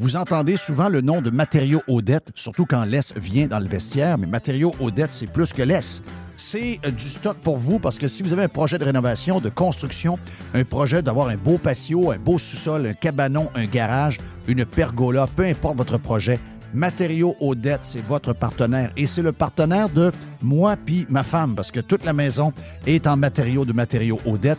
Vous entendez souvent le nom de Matériaux Odette, surtout quand l'Est vient dans le vestiaire, mais Matériaux Odette, c'est plus que l'Est. C'est euh, du stock pour vous parce que si vous avez un projet de rénovation, de construction, un projet d'avoir un beau patio, un beau sous-sol, un cabanon, un garage, une pergola, peu importe votre projet, Matériaux Odette, c'est votre partenaire et c'est le partenaire de moi puis ma femme parce que toute la maison est en matériaux de Matériaux Odette.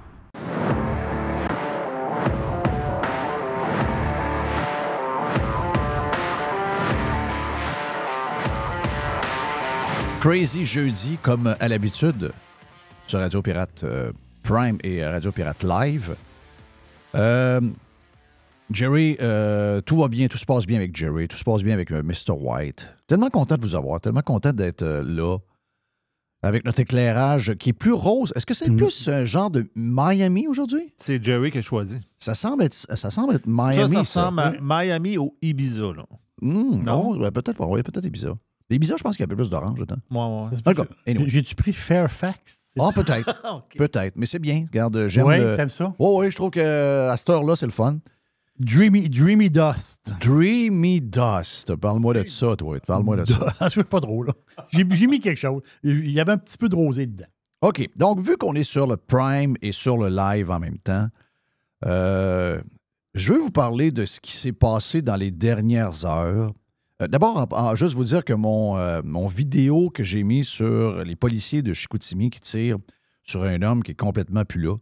Crazy jeudi, comme à l'habitude, sur Radio Pirate euh, Prime et Radio Pirate Live. Euh, Jerry, euh, tout va bien, tout se passe bien avec Jerry, tout se passe bien avec Mr. White. Tellement content de vous avoir, tellement content d'être là avec notre éclairage qui est plus rose. Est-ce que c'est mm. plus un genre de Miami aujourd'hui? C'est Jerry qui a choisi. Ça semble être, ça semble être Miami. Ça, ça ressemble à Miami ou Ibiza. Là. Hmm, non, peut-être pas. Oui, peut-être Ibiza. Les bizarres, je pense qu'il y a un peu plus d'orange dedans. Moi, moi. Anyway. J'ai-tu pris Fairfax? Ah, oh, peut-être. Peut-être. Mais c'est bien. Regarde, j'aime. Oui, t'aimes ça? Oui, oui, je trouve qu'à cette heure-là, c'est le fun. Dreamy, Dreamy Dust. Dreamy Dust. Parle-moi de ça, toi. Parle-moi de ça. C'est pas drôle, là. J'ai mis quelque chose. Il y avait un petit peu de rosé dedans. OK. Donc, vu qu'on est sur le Prime et sur le live en même temps, euh, je veux vous parler de ce qui s'est passé dans les dernières heures euh, d'abord, juste vous dire que mon, euh, mon vidéo que j'ai mis sur les policiers de Chicoutimi qui tirent sur un homme qui est complètement plus là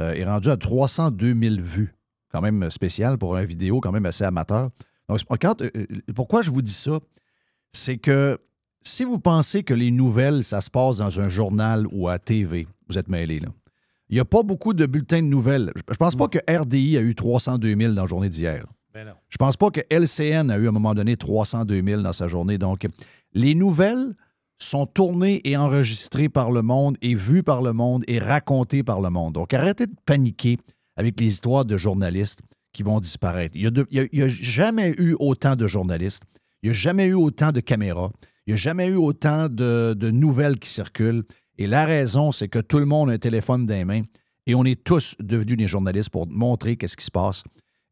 euh, est rendu à 302 000 vues. Quand même spécial pour un vidéo quand même assez amateur. Donc, pourquoi je vous dis ça? C'est que si vous pensez que les nouvelles, ça se passe dans un journal ou à TV, vous êtes mêlés là. Il n'y a pas beaucoup de bulletins de nouvelles. Je ne pense pas que RDI a eu 302 000 dans la journée d'hier. Ben Je pense pas que LCN a eu à un moment donné 302 000 dans sa journée. Donc, les nouvelles sont tournés et enregistrés par le monde et vus par le monde et racontés par le monde. Donc, arrêtez de paniquer avec les histoires de journalistes qui vont disparaître. Il n'y a, jamais eu autant de journalistes. Il n'y a jamais eu autant de caméras. Il n'y a jamais eu autant de, nouvelles qui circulent. Et la raison, c'est que tout le monde a un téléphone dans les mains et on est tous devenus des journalistes pour montrer qu'est-ce qui se passe.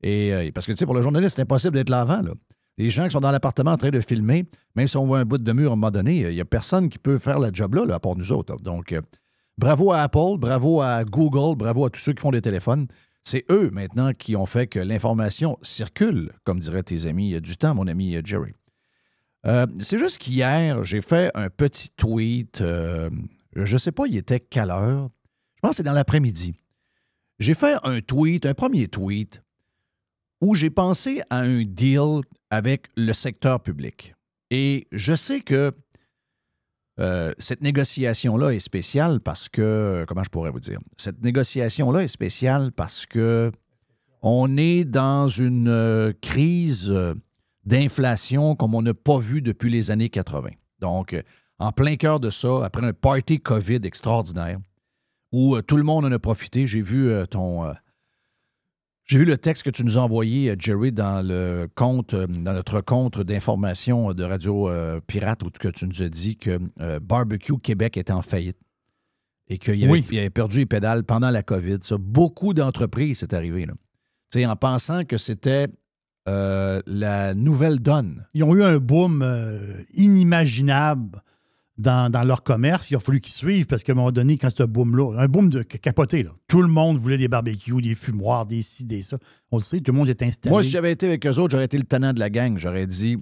Et, euh, parce que, tu sais, pour le journaliste, c'est impossible d'être là avant. Les gens qui sont dans l'appartement en train de filmer, même si on voit un bout de mur à un moment donné, il n'y a personne qui peut faire la job là, à part nous autres. Donc, euh, bravo à Apple, bravo à Google, bravo à tous ceux qui font des téléphones. C'est eux maintenant qui ont fait que l'information circule, comme diraient tes amis du temps, mon ami Jerry. Euh, c'est juste qu'hier, j'ai fait un petit tweet. Euh, je ne sais pas, il était quelle heure. Je pense que c'est dans l'après-midi. J'ai fait un tweet, un premier tweet, où j'ai pensé à un deal avec le secteur public. Et je sais que euh, cette négociation-là est spéciale parce que, comment je pourrais vous dire, cette négociation-là est spéciale parce que on est dans une euh, crise euh, d'inflation comme on n'a pas vu depuis les années 80. Donc, en plein cœur de ça, après un party COVID extraordinaire, où tout le monde en a profité, j'ai vu ton j'ai vu le texte que tu nous as envoyé, euh, Jerry, dans le compte, euh, dans notre compte d'information de Radio euh, Pirate, où que tu nous as dit que Barbecue Québec était en faillite et qu'il avait, perdu les pédales pendant la COVID. Ça, beaucoup d'entreprises, c'est arrivé. Là. En pensant que c'était la nouvelle donne. Ils ont eu un boom inimaginable dans, leur commerce, il a fallu qu'ils suivent parce qu'à un moment donné, quand c'était un boom-là, un boom de capoté, là, tout le monde voulait des barbecues, des fumoirs, des ci, des ça. On le sait, tout le monde est installé. Moi, si j'avais été avec eux autres, j'aurais été le tenant de la gang. J'aurais dit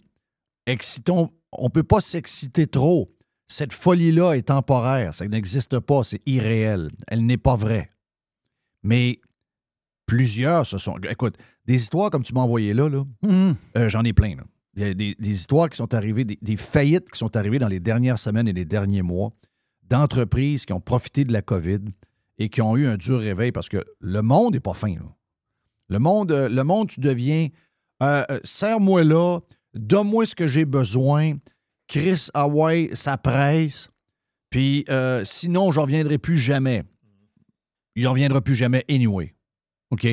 excitons, on ne peut pas s'exciter trop. Cette folie-là est temporaire, ça n'existe pas, c'est irréel. Elle n'est pas vraie. Mais plusieurs se sont. Écoute, des histoires comme tu m'as envoyé là, là hum. euh, j'en ai plein. Là. Des, histoires qui sont arrivées, des, faillites qui sont arrivées dans les dernières semaines et les derniers mois d'entreprises qui ont profité de la COVID et qui ont eu un dur réveil parce que le monde n'est pas fin. Le monde, euh, le monde, tu deviens euh, euh, serre-moi là, donne-moi ce que j'ai besoin. Chris Hawaii, ça presse. Puis sinon, je reviendrai plus jamais. Il ne reviendra plus jamais anyway. OK?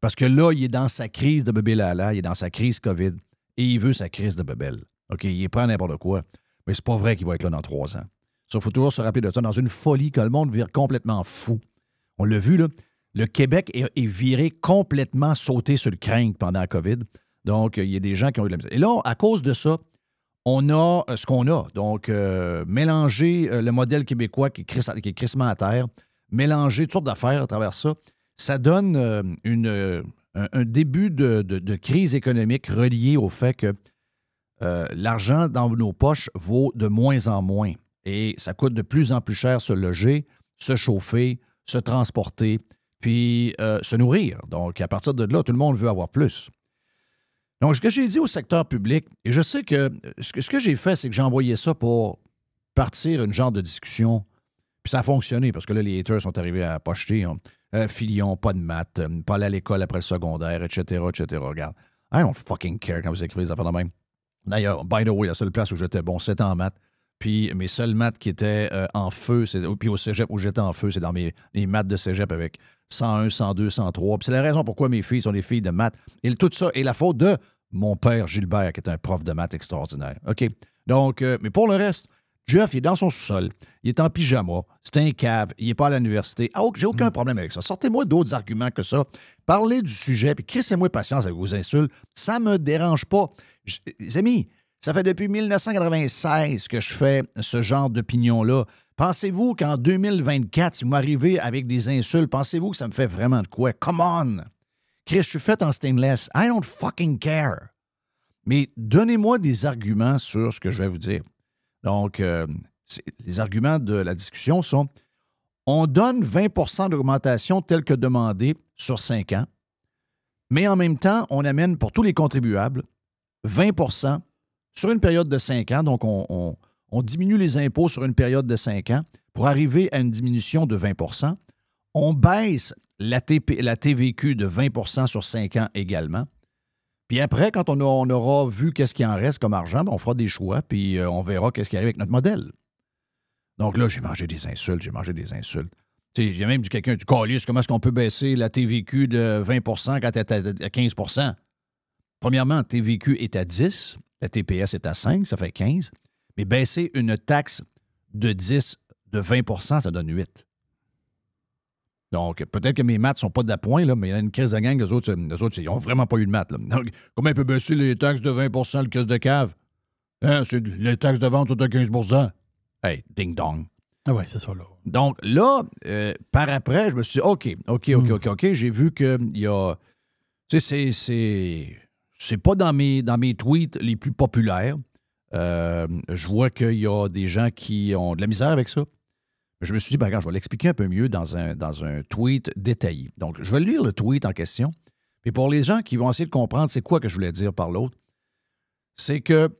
Parce que là, il est dans sa crise de bébé Lala, il est dans sa crise COVID et il veut sa crise de bebelle. OK, il est n'importe quoi, mais c'est pas vrai qu'il va être là dans trois ans. Il faut toujours se rappeler de ça, dans une folie que le monde vire complètement fou. On l'a vu, là, le Québec est, viré complètement sauté sur le crank pendant la COVID. Donc, il y a des gens qui ont eu de la misère. Et là, à cause de ça, on a euh, ce qu'on a. Donc, euh, mélanger euh, le modèle québécois qui est, qui est crissement à terre, mélanger toutes sortes d'affaires à travers ça, ça donne une, un, début de, crise économique relié au fait que euh, l'argent dans nos poches vaut de moins en moins et ça coûte de plus en plus cher se loger, se chauffer, se transporter, puis euh, se nourrir. Donc, à partir de là, tout le monde veut avoir plus. Donc, ce que j'ai dit au secteur public, et je sais que ce que, j'ai fait, c'est que j'ai envoyé ça pour partir une genre de discussion, puis ça a fonctionné parce que là, les haters sont arrivés à pocheter. Hein. Euh, pas de maths, euh, pas aller à l'école après le secondaire, etc., etc. Regarde, I don't fucking care quand vous écrivez des affaires de même. D'ailleurs, by the way, la seule place où j'étais bon, c'était en maths. Puis mes seuls maths qui étaient euh, en feu, puis au cégep où j'étais en feu, c'est dans mes les maths de cégep avec 101, 102, 103. Puis c'est la raison pourquoi mes filles sont des filles de maths. Et tout ça est la faute de mon père Gilbert, qui est un prof de maths extraordinaire. OK? Donc, mais pour le reste, Jeff, il est dans son sous-sol, il est en pyjama, c'est un cave, il n'est pas à l'université. Ah, j'ai aucun mm. problème avec ça. Sortez-moi d'autres arguments que ça. Parlez du sujet, puis crissez-moi patience avec vos insultes. Ça me dérange pas. les amis, ça fait depuis 1996 que je fais ce genre d'opinion-là. Pensez-vous qu'en 2024, si vous m'arrivez avec des insultes, pensez-vous que ça me fait vraiment de quoi? Come on! Chris, je suis fait en stainless. I don't fucking care. Mais donnez-moi des arguments sur ce que je vais vous dire. Donc, euh, les arguments de la discussion sont on donne 20% d'augmentation telle que demandée sur 5 ans, mais en même temps, on amène pour tous les contribuables 20% sur une période de 5 ans. Donc, on, diminue les impôts sur une période de 5 ans pour arriver à une diminution de 20% On baisse la, la TVQ de 20% sur 5 ans également. Puis après, quand on, aura vu qu'est-ce qui en reste comme argent, ben, on fera des choix, puis euh, on verra qu'est-ce qui arrive avec notre modèle. Donc là, j'ai mangé des insultes, j'ai mangé des insultes. Il y a même du quelqu'un du calice, comment est-ce qu'on peut baisser la TVQ de 20% quand elle est à 15% Premièrement, TVQ est à 10, la TPS est à 5, ça fait 15. Mais baisser une taxe de 10, de 20% ça donne 8. Donc, peut-être que mes maths ne sont pas d'appoint, là, mais il y a une crise de gang, les autres, eux autres ils n'ont vraiment pas eu de maths. Là. Donc, comment on peut baisser les taxes de 20% le caisse de cave? Hein, c'est les taxes de vente sont à 15% Hey, ding-dong. Ah ouais, c'est ça, là. Donc, là, euh, par après, je me suis dit, OK, OK, OK, OK, OK. J'ai vu qu'il y a. Tu sais, c'est. C'est pas dans mes, dans mes tweets les plus populaires. Euh, je vois qu'il y a des gens qui ont de la misère avec ça. Je me suis dit, ben, je vais l'expliquer un peu mieux dans un, dans un tweet détaillé. Donc, je vais lire le tweet en question. Et pour les gens qui vont essayer de comprendre c'est quoi que je voulais dire par l'autre, c'est que,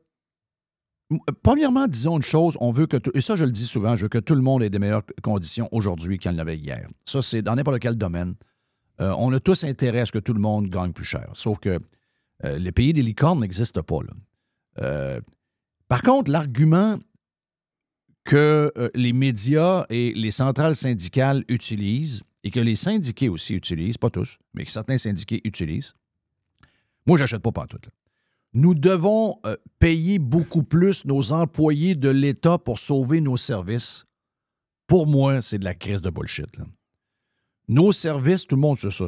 premièrement, disons une chose, on veut que, et ça je le dis souvent, je veux que tout le monde ait des meilleures conditions aujourd'hui qu'il en avait hier. Ça, c'est dans n'importe quel domaine. Euh, on a tous intérêt à ce que tout le monde gagne plus cher. Sauf que euh, les pays des licornes n'existent pas. Là. Euh, par contre, l'argument que euh, les médias et les centrales syndicales utilisent et que les syndiqués aussi utilisent, pas tous, mais que certains syndiqués utilisent, moi, j'achète pas pantoute. Là. Nous devons euh, payer beaucoup plus nos employés de l'État pour sauver nos services. Pour moi, c'est de la crise de bullshit. Nos services, tout le monde sait ça,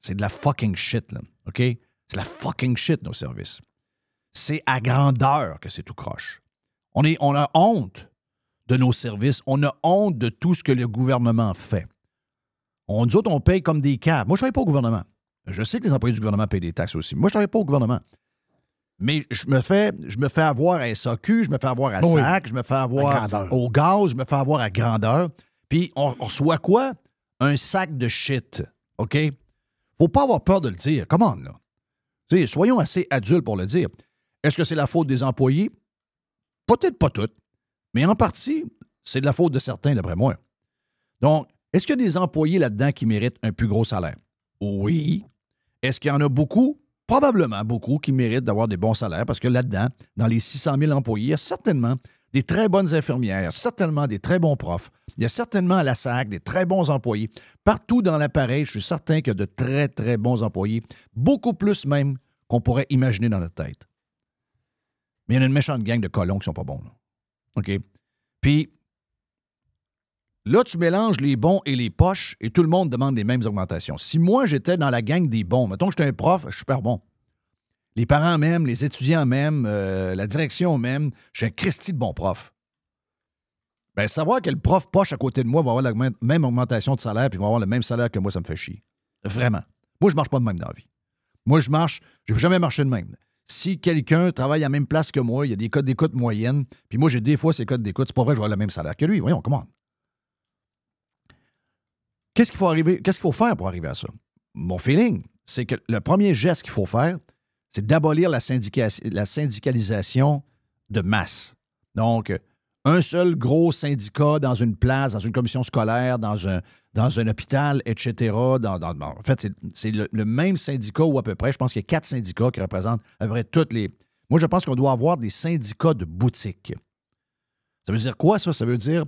c'est de la fucking shit. Là, OK? C'est la fucking shit, nos services. C'est à grandeur que c'est tout croche. On, est, on a honte de nos services. On a honte de tout ce que le gouvernement fait. On, nous autres, on paye comme des caves. Moi, je ne travaille pas au gouvernement. Je sais que les employés du gouvernement payent des taxes aussi. Moi, je ne travaille pas au gouvernement. Mais je me fais, je me fais avoir à SAQ, je me fais avoir à SAC, je me fais avoir au gaz, je me fais avoir à grandeur. Puis on, reçoit quoi? Un sac de shit. OK? Faut pas avoir peur de le dire. Comment, là? sais, soyons assez adultes pour le dire. Est-ce que c'est la faute des employés? Peut-être pas toutes. Mais en partie, c'est de la faute de certains, d'après moi. Donc, est-ce qu'il y a des employés là-dedans qui méritent un plus gros salaire? Oui. Est-ce qu'il y en a beaucoup? Probablement beaucoup qui méritent d'avoir des bons salaires parce que là-dedans, dans les 600 000 employés, il y a certainement des très bonnes infirmières, certainement des très bons profs. Il y a certainement à la SAC des très bons employés. Partout dans l'appareil, je suis certain qu'il y a de très, très bons employés, beaucoup plus même qu'on pourrait imaginer dans notre tête. Mais il y a une méchante gang de colons qui sont pas bons. OK? Puis, là, tu mélanges les bons et les poches et tout le monde demande les mêmes augmentations. Si moi, j'étais dans la gang des bons, mettons que j'étais un prof, je suis super bon. Les parents même, les étudiants même, euh, la direction même, je suis un Christy de bon prof. Bien, savoir que le prof poche à côté de moi va avoir la même augmentation de salaire puis va avoir le même salaire que moi, ça me fait chier. Vraiment. Moi, je marche pas de même dans la vie. Moi, je marche, je n'ai jamais marché de même si quelqu'un travaille à la même place que moi, il y a des codes d'écoute moyennes, puis moi, j'ai des fois ces codes d'écoute, c'est pas vrai que je vais le même salaire que lui. Voyons, comment? Qu'est-ce qu'il faut arriver, qu'est-ce qu'il faut faire pour arriver à ça? Mon feeling, c'est que le premier geste qu'il faut faire, c'est d'abolir la, la syndicalisation de masse. Donc, un seul gros syndicat dans une place, dans une commission scolaire, dans un, hôpital, etc. en fait, c'est le, même syndicat ou à peu près. Je pense qu'il y a quatre syndicats qui représentent à peu près toutes les. Moi, je pense qu'on doit avoir des syndicats de boutique. Ça veut dire quoi, ça? Ça veut dire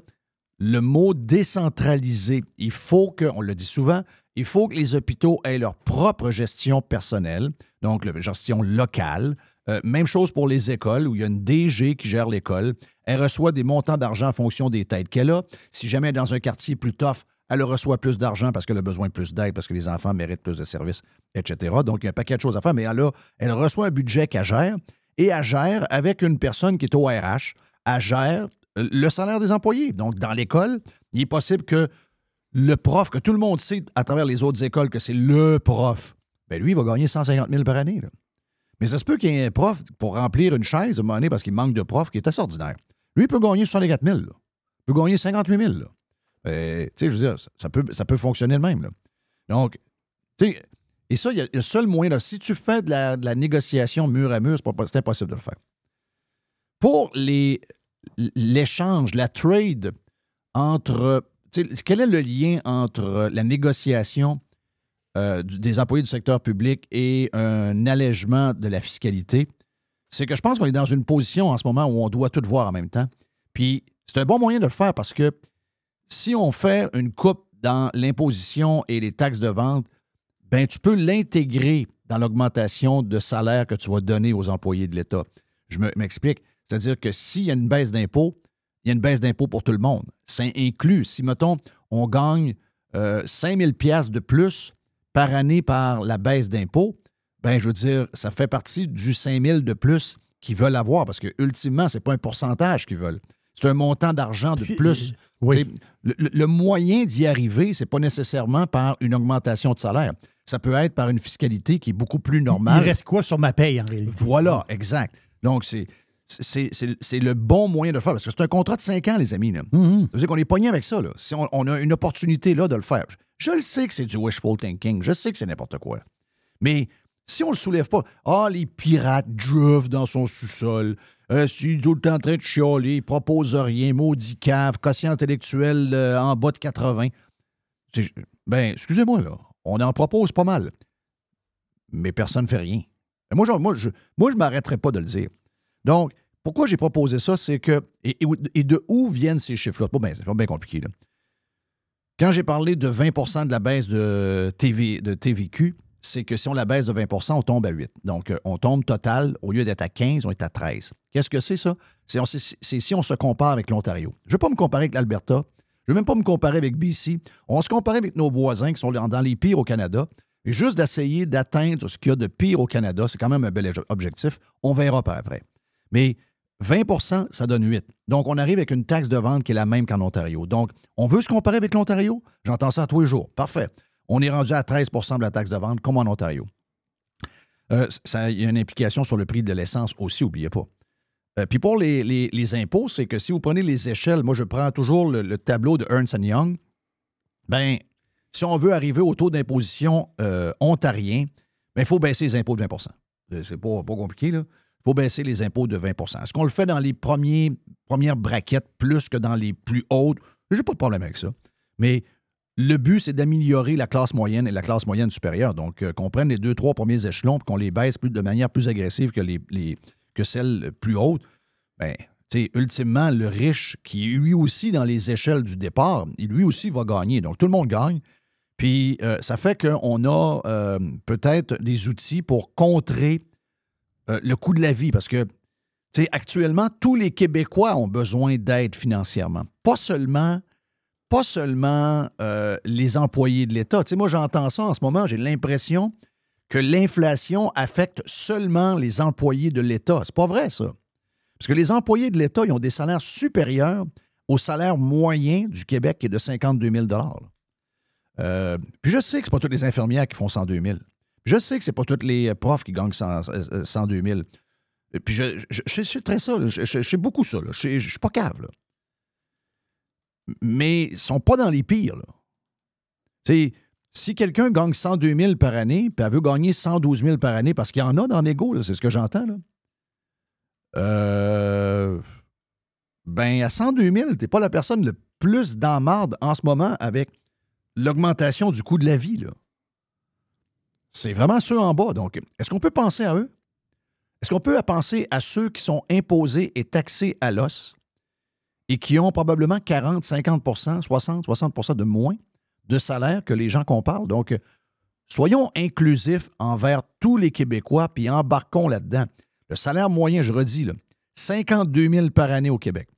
le mot décentralisé. Il faut que, on le dit souvent, il faut que les hôpitaux aient leur propre gestion personnelle, donc la gestion locale. Euh, même chose pour les écoles, où il y a une DG qui gère l'école. Elle reçoit des montants d'argent en fonction des têtes qu'elle a. Si jamais dans un quartier plus tough, elle reçoit plus d'argent parce qu'elle a besoin de plus d'aide, parce que les enfants méritent plus de services, etc. Donc, il y a un paquet de choses à faire, mais elle, elle reçoit un budget qu'elle gère et elle gère avec une personne qui est au RH, elle gère le salaire des employés. Donc, dans l'école, il est possible que le prof, que tout le monde sait à travers les autres écoles que c'est le prof, bien lui, il va gagner 150 000 par année. Mais ça se peut qu'il y ait un prof pour remplir une chaise à un moment donné parce qu'il manque de profs qui est assez ordinaire. Lui, il peut gagner 64 000. Il peut gagner 58 000. Ben, tu sais, je veux dire, ça peut, ça peut fonctionner de même. Donc, tu sais, et ça, il y a le seul moyen, si tu fais de la, négociation mur à mur, c'est impossible de le faire. Pour l'échange, la trade entre. Quel est le lien entre la négociation euh, des employés du secteur public et un allègement de la fiscalité? C'est que je pense qu'on est dans une position en ce moment où on doit tout voir en même temps. Puis C'est un bon moyen de le faire parce que si on fait une coupe dans l'imposition et les taxes de vente, ben tu peux l'intégrer dans l'augmentation de salaire que tu vas donner aux employés de l'État. Je m'explique. C'est-à-dire que s'il y a une baisse d'impôt, il y a une baisse d'impôt pour tout le monde. Ça inclut, si, mettons, on gagne euh, 5 000 de plus par année par la baisse d'impôt, ben je veux dire, ça fait partie du 5 000 de plus qu'ils veulent avoir, parce que ultimement, ce n'est pas un pourcentage qu'ils veulent. C'est un montant d'argent de plus. Oui. Le, le, moyen d'y arriver, ce n'est pas nécessairement par une augmentation de salaire. Ça peut être par une fiscalité qui est beaucoup plus normale. Il reste quoi sur ma paye, en réalité? Voilà, exact. Donc, c'est c'est le bon moyen de le faire. Parce que c'est un contrat de 5 ans, les amis. Là. Mm-hmm. Ça veut dire qu'on est pogné avec ça. Là. Si on, a une opportunité là de le faire. Je, le sais que c'est du wishful thinking. Je sais que c'est n'importe quoi. Mais si on ne le soulève pas, ah, les pirates drove dans son sous-sol, euh, si tout le temps en train de chialer, il propose rien, maudit cave, quotient intellectuel euh, en bas de 80. Ben, excusez-moi, là. On en propose pas mal. Mais personne ne fait rien. Moi, moi, je, moi, je m'arrêterai pas de le dire. Donc, pourquoi j'ai proposé ça, c'est que. Et, de où viennent ces chiffres-là? Ben, c'est pas bien compliqué. Là. Quand j'ai parlé de 20% de la baisse de, TV, de TVQ, c'est que si on la baisse de 20% on tombe à 8. Donc, euh, on tombe total, au lieu d'être à 15, on est à 13. Qu'est-ce que c'est ça? C'est si on se compare avec l'Ontario. Je ne vais pas me comparer avec l'Alberta. Je ne vais même pas me comparer avec BC. On va se comparer avec nos voisins qui sont dans les pires au Canada. Et juste d'essayer d'atteindre ce qu'il y a de pire au Canada, c'est quand même un bel objectif. On verra par après. Mais 20% ça donne 8. Donc, on arrive avec une taxe de vente qui est la même qu'en Ontario. Donc, on veut se comparer avec l'Ontario? J'entends ça tous les jours. Parfait. On est rendu à 13% de la taxe de vente, comme en Ontario. Euh, il y a une implication sur le prix de l'essence aussi, n'oubliez pas. Euh, puis pour les, impôts, c'est que si vous prenez les échelles, moi je prends toujours le, tableau de Ernst Young, ben si on veut arriver au taux d'imposition euh, ontarien, ben, il faut baisser les impôts de 20% C'est pas compliqué, là faut baisser les impôts de 20% Est-ce qu'on le fait dans les premières braquettes plus que dans les plus hautes? J'ai pas de problème avec ça. Mais le but, c'est d'améliorer la classe moyenne et la classe moyenne supérieure. Donc, euh, qu'on prenne les deux, trois premiers échelons et qu'on les baisse plus, de manière plus agressive que, les, que celles plus hautes. Bien, ultimement, le riche, qui est lui aussi dans les échelles du départ, lui aussi va gagner. Donc, tout le monde gagne. Puis, euh, ça fait qu'on a euh, peut-être des outils pour contrer euh, le coût de la vie, parce que actuellement, tous les Québécois ont besoin d'aide financièrement. Pas seulement, pas seulement euh, les employés de l'État. moi, j'entends ça en ce moment, j'ai l'impression que l'inflation affecte seulement les employés de l'État. C'est pas vrai, ça. Parce que les employés de l'État, ils ont des salaires supérieurs au salaire moyen du Québec qui est de 52 000 euh, Puis je sais que ce pas toutes les infirmières qui font 102 000 je sais que c'est pas tous les profs qui gagnent 102 000. Puis je, je, sais très ça, je, sais beaucoup ça. Je ne suis pas cave. Là. Mais ils sont pas dans les pires. Là. si quelqu'un gagne 102 000 par année, puis elle veut gagner 112 000 par année, parce qu'il y en a dans l'ego, c'est ce que j'entends. Là. Euh, ben, à 102 000, tu n'es pas la personne le plus dans marde en ce moment avec l'augmentation du coût de la vie. Là. C'est vraiment ceux en bas. Donc, est-ce qu'on peut penser à eux? Est-ce qu'on peut penser à ceux qui sont imposés et taxés à l'os et qui ont probablement 40, 50% 60, 60% de moins de salaire que les gens qu'on parle? Donc, soyons inclusifs envers tous les Québécois puis embarquons là-dedans. Le salaire moyen, je redis, là, 52 000 par année au Québec.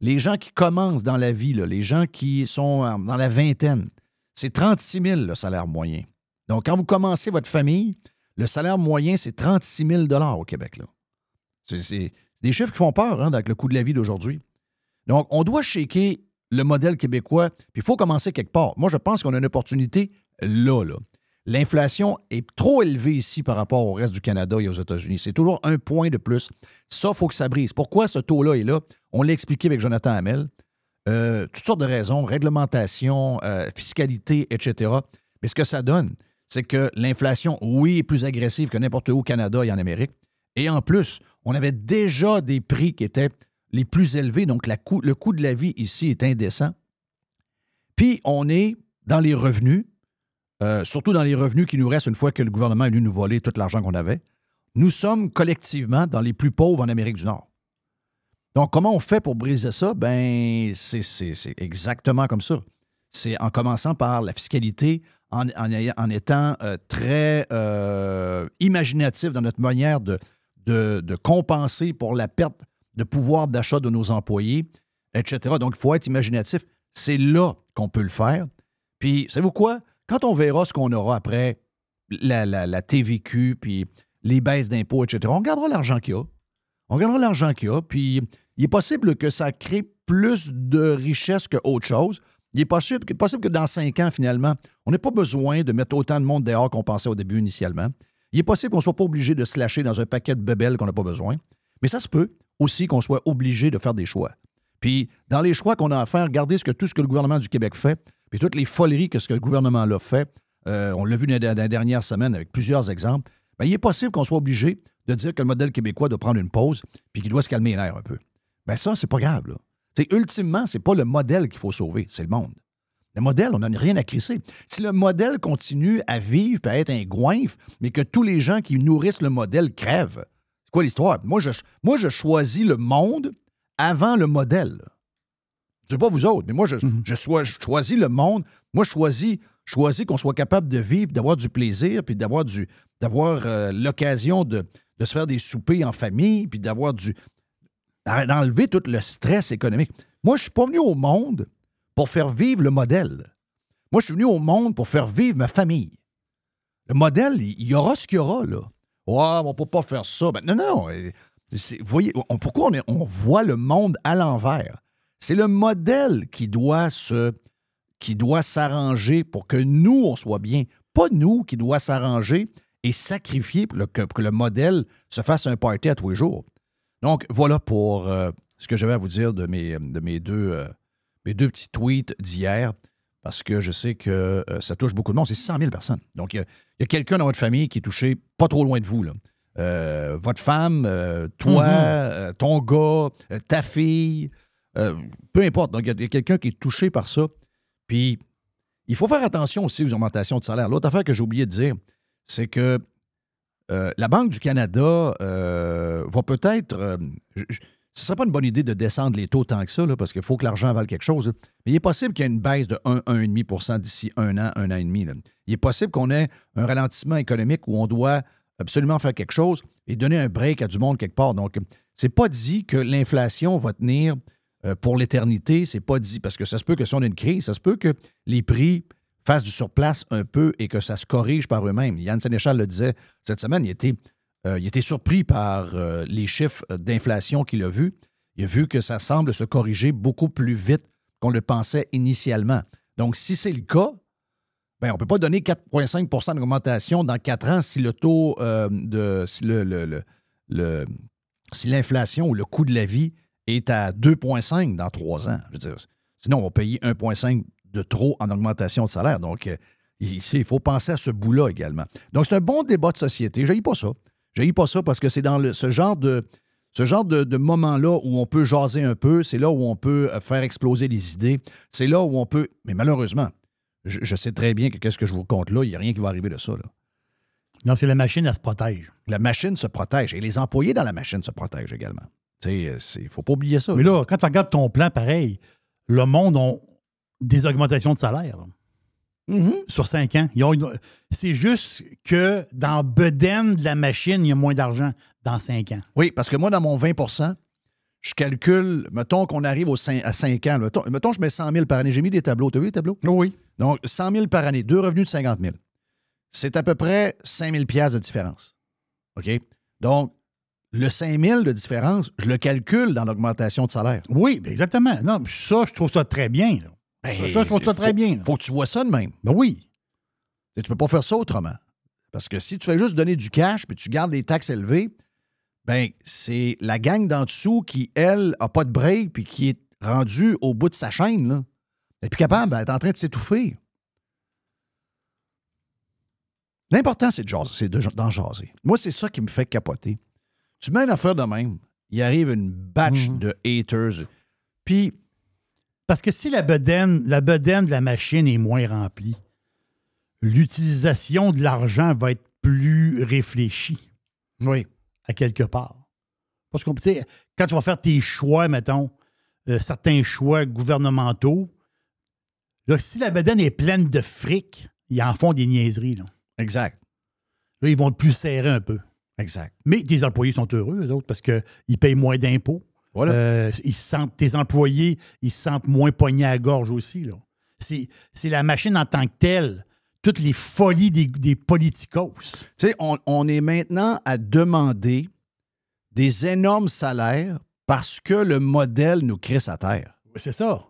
Les gens qui commencent dans la vie, les gens qui sont dans la vingtaine, c'est 36 000 le salaire moyen. Donc, quand vous commencez votre famille, le salaire moyen, c'est 36 000 au Québec. C'est des chiffres qui font peur hein, avec le coût de la vie d'aujourd'hui. Donc, on doit shaker le modèle québécois, puis il faut commencer quelque part. Moi, je pense qu'on a une opportunité là. L'inflation est trop élevée ici par rapport au reste du Canada et aux États-Unis. C'est toujours un point de plus. Ça, il faut que ça brise. Pourquoi ce taux-là est là? On l'a expliqué avec Jonathan Hamel. Euh, toutes sortes de raisons, réglementation, euh, fiscalité, etc. Mais ce que ça donne, c'est que l'inflation, oui, est plus agressive que n'importe où au Canada et en Amérique. Et en plus, on avait déjà des prix qui étaient les plus élevés, donc le coût de la vie ici est indécent. Puis on est dans les revenus, euh, surtout dans les revenus qui nous restent une fois que le gouvernement est venu nous voler tout l'argent qu'on avait. Nous sommes collectivement dans les plus pauvres en Amérique du Nord. Donc, comment on fait pour briser ça? Ben, c'est exactement comme ça. C'est en commençant par la fiscalité, en, étant euh, très euh, imaginatif dans notre manière de, compenser pour la perte de pouvoir d'achat de nos employés, etc. Donc, il faut être imaginatif. C'est là qu'on peut le faire. Puis, savez-vous quoi? Quand on verra ce qu'on aura après la, la- la TVQ, puis les baisses d'impôts, etc., on gardera l'argent qu'il y a. On gardera l'argent qu'il y a, puis il est possible que ça crée plus de richesse qu'autre chose. Il est possible, que dans cinq ans, finalement, on n'ait pas besoin de mettre autant de monde dehors qu'on pensait au début initialement. Il est possible qu'on ne soit pas obligé de se lâcher dans un paquet de bebelles qu'on n'a pas besoin. Mais ça se peut aussi qu'on soit obligé de faire des choix. Puis, dans les choix qu'on a à faire, regardez ce que, tout ce que le gouvernement du Québec fait, puis toutes les foleries que ce que le gouvernement-là fait. Euh, on l'a vu dans la dernière semaine avec plusieurs exemples. Ben, il est possible qu'on soit obligé de dire que le modèle québécois doit prendre une pause puis qu'il doit se calmer les un peu. Ben ça, c'est pas grave. Là. T'sais, ultimement, c'est pas le modèle qu'il faut sauver, c'est le monde. Le modèle, on n'en a rien à crisser. Si le modèle continue à vivre et à être un goinfre, mais que tous les gens qui nourrissent le modèle crèvent, c'est quoi l'histoire? Moi je, moi, je choisis le monde avant le modèle. Je sais pas vous autres, mais moi, je, je, sois- je choisis le monde. Moi, je choisis, choisis qu'on soit capable de vivre, d'avoir du plaisir, puis d'avoir euh, l'occasion de, de se faire des soupers en famille, puis d'avoir du. D'enlever tout le stress économique. Moi, je suis pas venu au monde pour faire vivre le modèle. Moi, je suis venu au monde pour faire vivre ma famille. Le modèle, il y aura ce qu'il y aura, là. Ouais, on peut pas faire ça. Ben, non, non. euh, Vous voyez, pourquoi on, voit le monde à l'envers? C'est le modèle qui doit se qui doit s'arranger pour que nous, on soit bien. Pas nous qui doit s'arranger et sacrifier pour que, que le modèle se fasse un party à tous les jours. Donc, voilà pour euh, ce que j'avais à vous dire de mes, de mes, deux, euh, mes deux petits tweets d'hier, parce que je sais que euh, ça touche beaucoup de monde. C'est 600 000 personnes. Donc, il y a, quelqu'un dans votre famille qui est touché pas trop loin de vous. Là. Votre femme, toi, Mhm. ton gars, ta fille, peu importe. Donc, il y a- il y a quelqu'un qui est touché par ça. Puis, il faut faire attention aussi aux augmentations de salaire. L'autre affaire que j'ai oublié de dire, c'est que euh, la Banque du Canada euh, va peut-être. euh, ce ne serait pas une bonne idée de descendre les taux tant que ça, parce qu'il faut que l'argent vale quelque chose. Mais il est possible qu'il y ait une baisse de 1, 1,5% d'ici un an, un an et demi. Il est possible qu'on ait un ralentissement économique où on doit absolument faire quelque chose et donner un break à du monde quelque part. Donc, c'est pas dit que l'inflation va tenir pour l'éternité. C'est pas dit parce que ça se peut que si on a une crise, ça se peut que les prix fassent du surplace un peu et que ça se corrige par eux-mêmes. Yann Sénéchal le disait cette semaine, il était, euh, il était surpris par euh, les chiffres d'inflation qu'il a vus. Il a vu que ça semble se corriger beaucoup plus vite qu'on le pensait initialement. Donc, si c'est le cas, ben, on ne peut pas donner 4,5% d'augmentation dans 4 ans si le taux euh, de. si le- si l'inflation ou le coût de la vie est à 2,5 dans 3 ans. Sinon, on va payer 1,5 de trop en augmentation de salaire. Donc, euh, ici, il faut penser à ce bout-là également. Donc, c'est un bon débat de société. Je pas ça. Je pas ça parce que c'est dans le- ce genre de. Ce genre de, de moment-là où on peut jaser un peu, c'est là où on peut euh, faire exploser les idées, c'est là où on peut. Mais malheureusement, je, je sais très bien que qu'est-ce que je vous compte là, il n'y a rien qui va arriver de ça. là. Non, c'est la machine, elle se protège. La machine se protège et les employés dans la machine se protègent également. Il ne faut pas oublier ça. Mais là, quand tu regardes ton plan, pareil, le monde a des augmentations de salaire Mhm. sur cinq ans. Une- C'est juste que dans Beden de la machine, il y a moins d'argent dans cinq ans. Oui, parce que moi, dans mon 20% je calcule, mettons qu'on arrive au à 5 ans. là. Mettons, mettons, je mets 100 000 par année. J'ai mis des tableaux. Tu as vu les tableaux? Oui. Donc, 100 000 par année, deux revenus de 50 000. C'est à peu près 5 000 piastres de différence. OK? Donc, le 5 000 de différence, je le calcule dans l'augmentation de salaire. Oui, exactement. Non, ça, je trouve ça très bien. là. Ben, ça, je trouve ça faut- très bien. là. faut que tu vois ça de même. Ben oui. Tu ne peux pas faire ça autrement. Parce que si tu fais juste donner du cash puis tu gardes les taxes élevées, ben c'est la gang d'en dessous qui, elle, a pas de break puis qui est rendue au bout de sa chaîne. Là. Elle est plus capable, elle est en train de s'étouffer. L'important, c'est de jaser, de- d'en jaser. Moi, c'est ça qui me fait capoter. Tu mets une affaire de même, il arrive une batch Mhm. de haters. Puis, Parce que si la bedaine, la bedaine de la machine est moins remplie, l'utilisation de l'argent va être plus réfléchie oui, à quelque part. Parce que quand tu vas faire tes choix, mettons, euh, certains choix gouvernementaux, là, si la bedaine est pleine de fric, ils en font des niaiseries. Là, Exact. là ils vont plus serrer un peu. Exact. Mais tes employés sont heureux, eux autres, parce qu'ils payent moins d'impôts. Voilà. Euh, ils se sentent, tes employés, ils se sentent moins poignés à la gorge aussi. C'est, c'est la machine en tant que telle. Toutes les folies des, des politicos. Tu sais, on, on est maintenant à demander des énormes salaires parce que le modèle nous crisse à terre. C'est ça.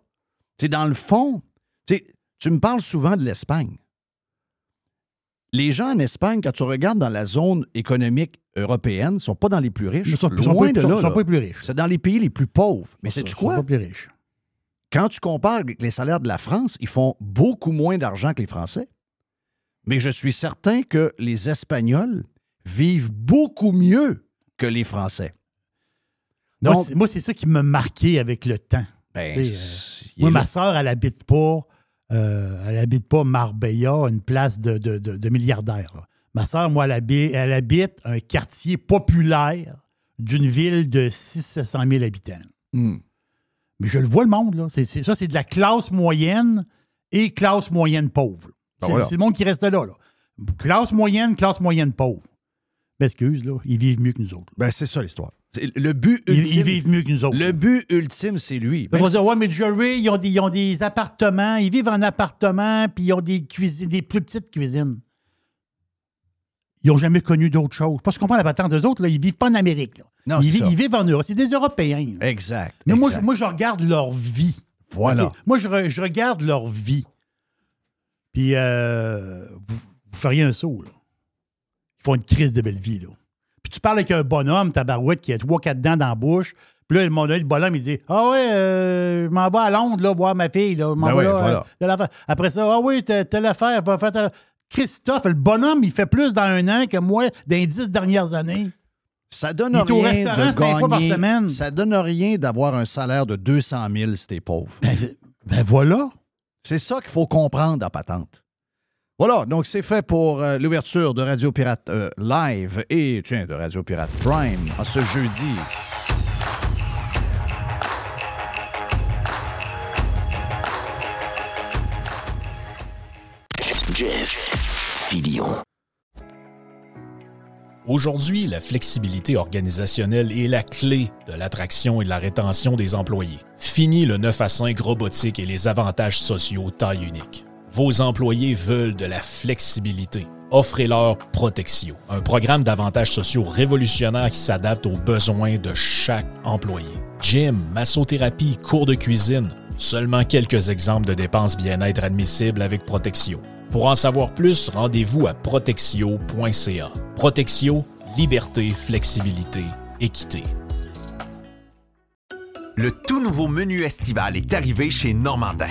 Sais, dans le fond, tu me parles souvent de l'Espagne. Les gens en Espagne, quand tu regardes dans la zone économique européenne, ne sont pas dans les plus riches. Ils sont, Loin sont pas, de là, sont pas les plus riches. C'est dans les pays les plus pauvres. Mais Ils sais-tu sont- quoi? sont pas plus riches. Quand tu compares avec les salaires de la France, ils font beaucoup moins d'argent que les Français. Mais je suis certain que les Espagnols vivent beaucoup mieux que les Français. Moi, Donc- c'est- moi, c'est ça qui m'a marqué avec le temps. Ben, c'est- il Moi, ma soeur, elle habite pas, euh, elle habite pas Marbella, une place de, de, de- de milliardaire. là. Ma soeur, moi, elle habite, elle habite un quartier populaire d'une ville de 600 000 habitants. Hmm. Mais je le vois, le monde, là. Ça, c'est de la classe moyenne et classe moyenne pauvre. Ben c'est, voilà. le monde qui reste là, là. Classe moyenne, classe moyenne pauvre. M'excuse, là. Ils vivent mieux que nous autres. Ben, c'est ça l'histoire. Le but Ils, ultime, ils vivent mieux que nous autres. le but ultime, c'est lui. Ils Même vont dire, ouais, mais Jerry, ils ont, des, ils ont des appartements, ils vivent en appartement, puis ils ont des cuisines, des plus petites cuisines. Ils n'ont jamais connu d'autre chose. Parce qu'on comprend la patente des autres, là, ils vivent pas en Amérique. là. Non, ils, ça. ils vivent en Europe. C'est des Européens. là. Exact. Mais moi je, exact. moi, je regarde leur vie. Voilà. Moi, je, re- je regarde leur vie. Puis, euh, vous, vous feriez un saut, là. Ils font une crise de belle vie, là. Tu parles avec un bonhomme, tabarouette, qui a trois, quatre dents dans la bouche. Puis là, le, le bonhomme, il dit Ah ouais, euh, je m'en vais à Londres, là, voir ma fille, là. Je m'en Ben vais ouais, là, voilà. euh. Après ça, ah oui, telle affaire, va faire telle Christophe, le bonhomme, il fait plus dans un an que moi dans les dix dernières années. Ça donne Il est au rien restaurant de cinq fois par semaine. Ça donne rien d'avoir un salaire de 200 000 si t'es pauvre. Ben, ben voilà. C'est ça qu'il faut comprendre en patente. Voilà, donc c'est fait pour euh, l'ouverture de Radio Pirate euh, Live et, tiens, de Radio Pirate Prime en ce jeudi. Jeff Filion. Aujourd'hui, la flexibilité organisationnelle est la clé de l'attraction et de la rétention des employés. Fini le 9 à 5 robotique et les avantages sociaux taille unique. Vos employés veulent de la flexibilité. Offrez-leur Protexio, un programme d'avantages sociaux révolutionnaire qui s'adapte aux besoins de chaque employé. Gym, massothérapie, cours de cuisine, seulement quelques exemples de dépenses bien-être admissibles avec Protexio. Pour en savoir plus, rendez-vous à protexio.ca. Protexio, liberté, flexibilité, équité. Le tout nouveau menu estival est arrivé chez Normandin.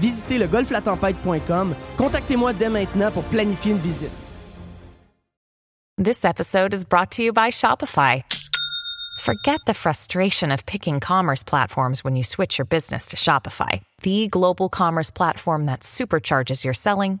Visitez le golflatempête.com. Contactez-moi dès maintenant pour planifier une visite. This episode is brought to you by Shopify. Forget the frustration of picking commerce platforms when you switch your business to Shopify, the global commerce platform that supercharges your selling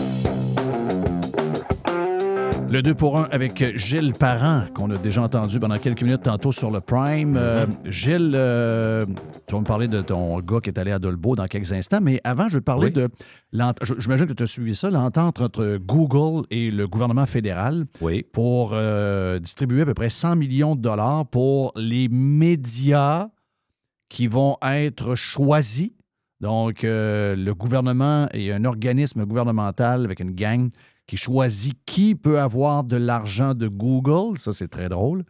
Le 2 pour 1 avec Gilles Parent, qu'on a déjà entendu pendant quelques minutes tantôt sur le Prime. Euh, Gilles, euh, tu vas me parler de ton gars qui est allé à Dolbeau dans quelques instants, mais avant, je veux te parler Oui. de. J'imagine que tu as suivi ça, l'entente entre Google et le gouvernement fédéral Oui. pour euh, distribuer à peu près 100 millions de dollars pour les médias qui vont être choisis. Donc, le gouvernement et un organisme gouvernemental avec une gang qui choisit qui peut avoir de l'argent de Google. Ça, c'est très drôle.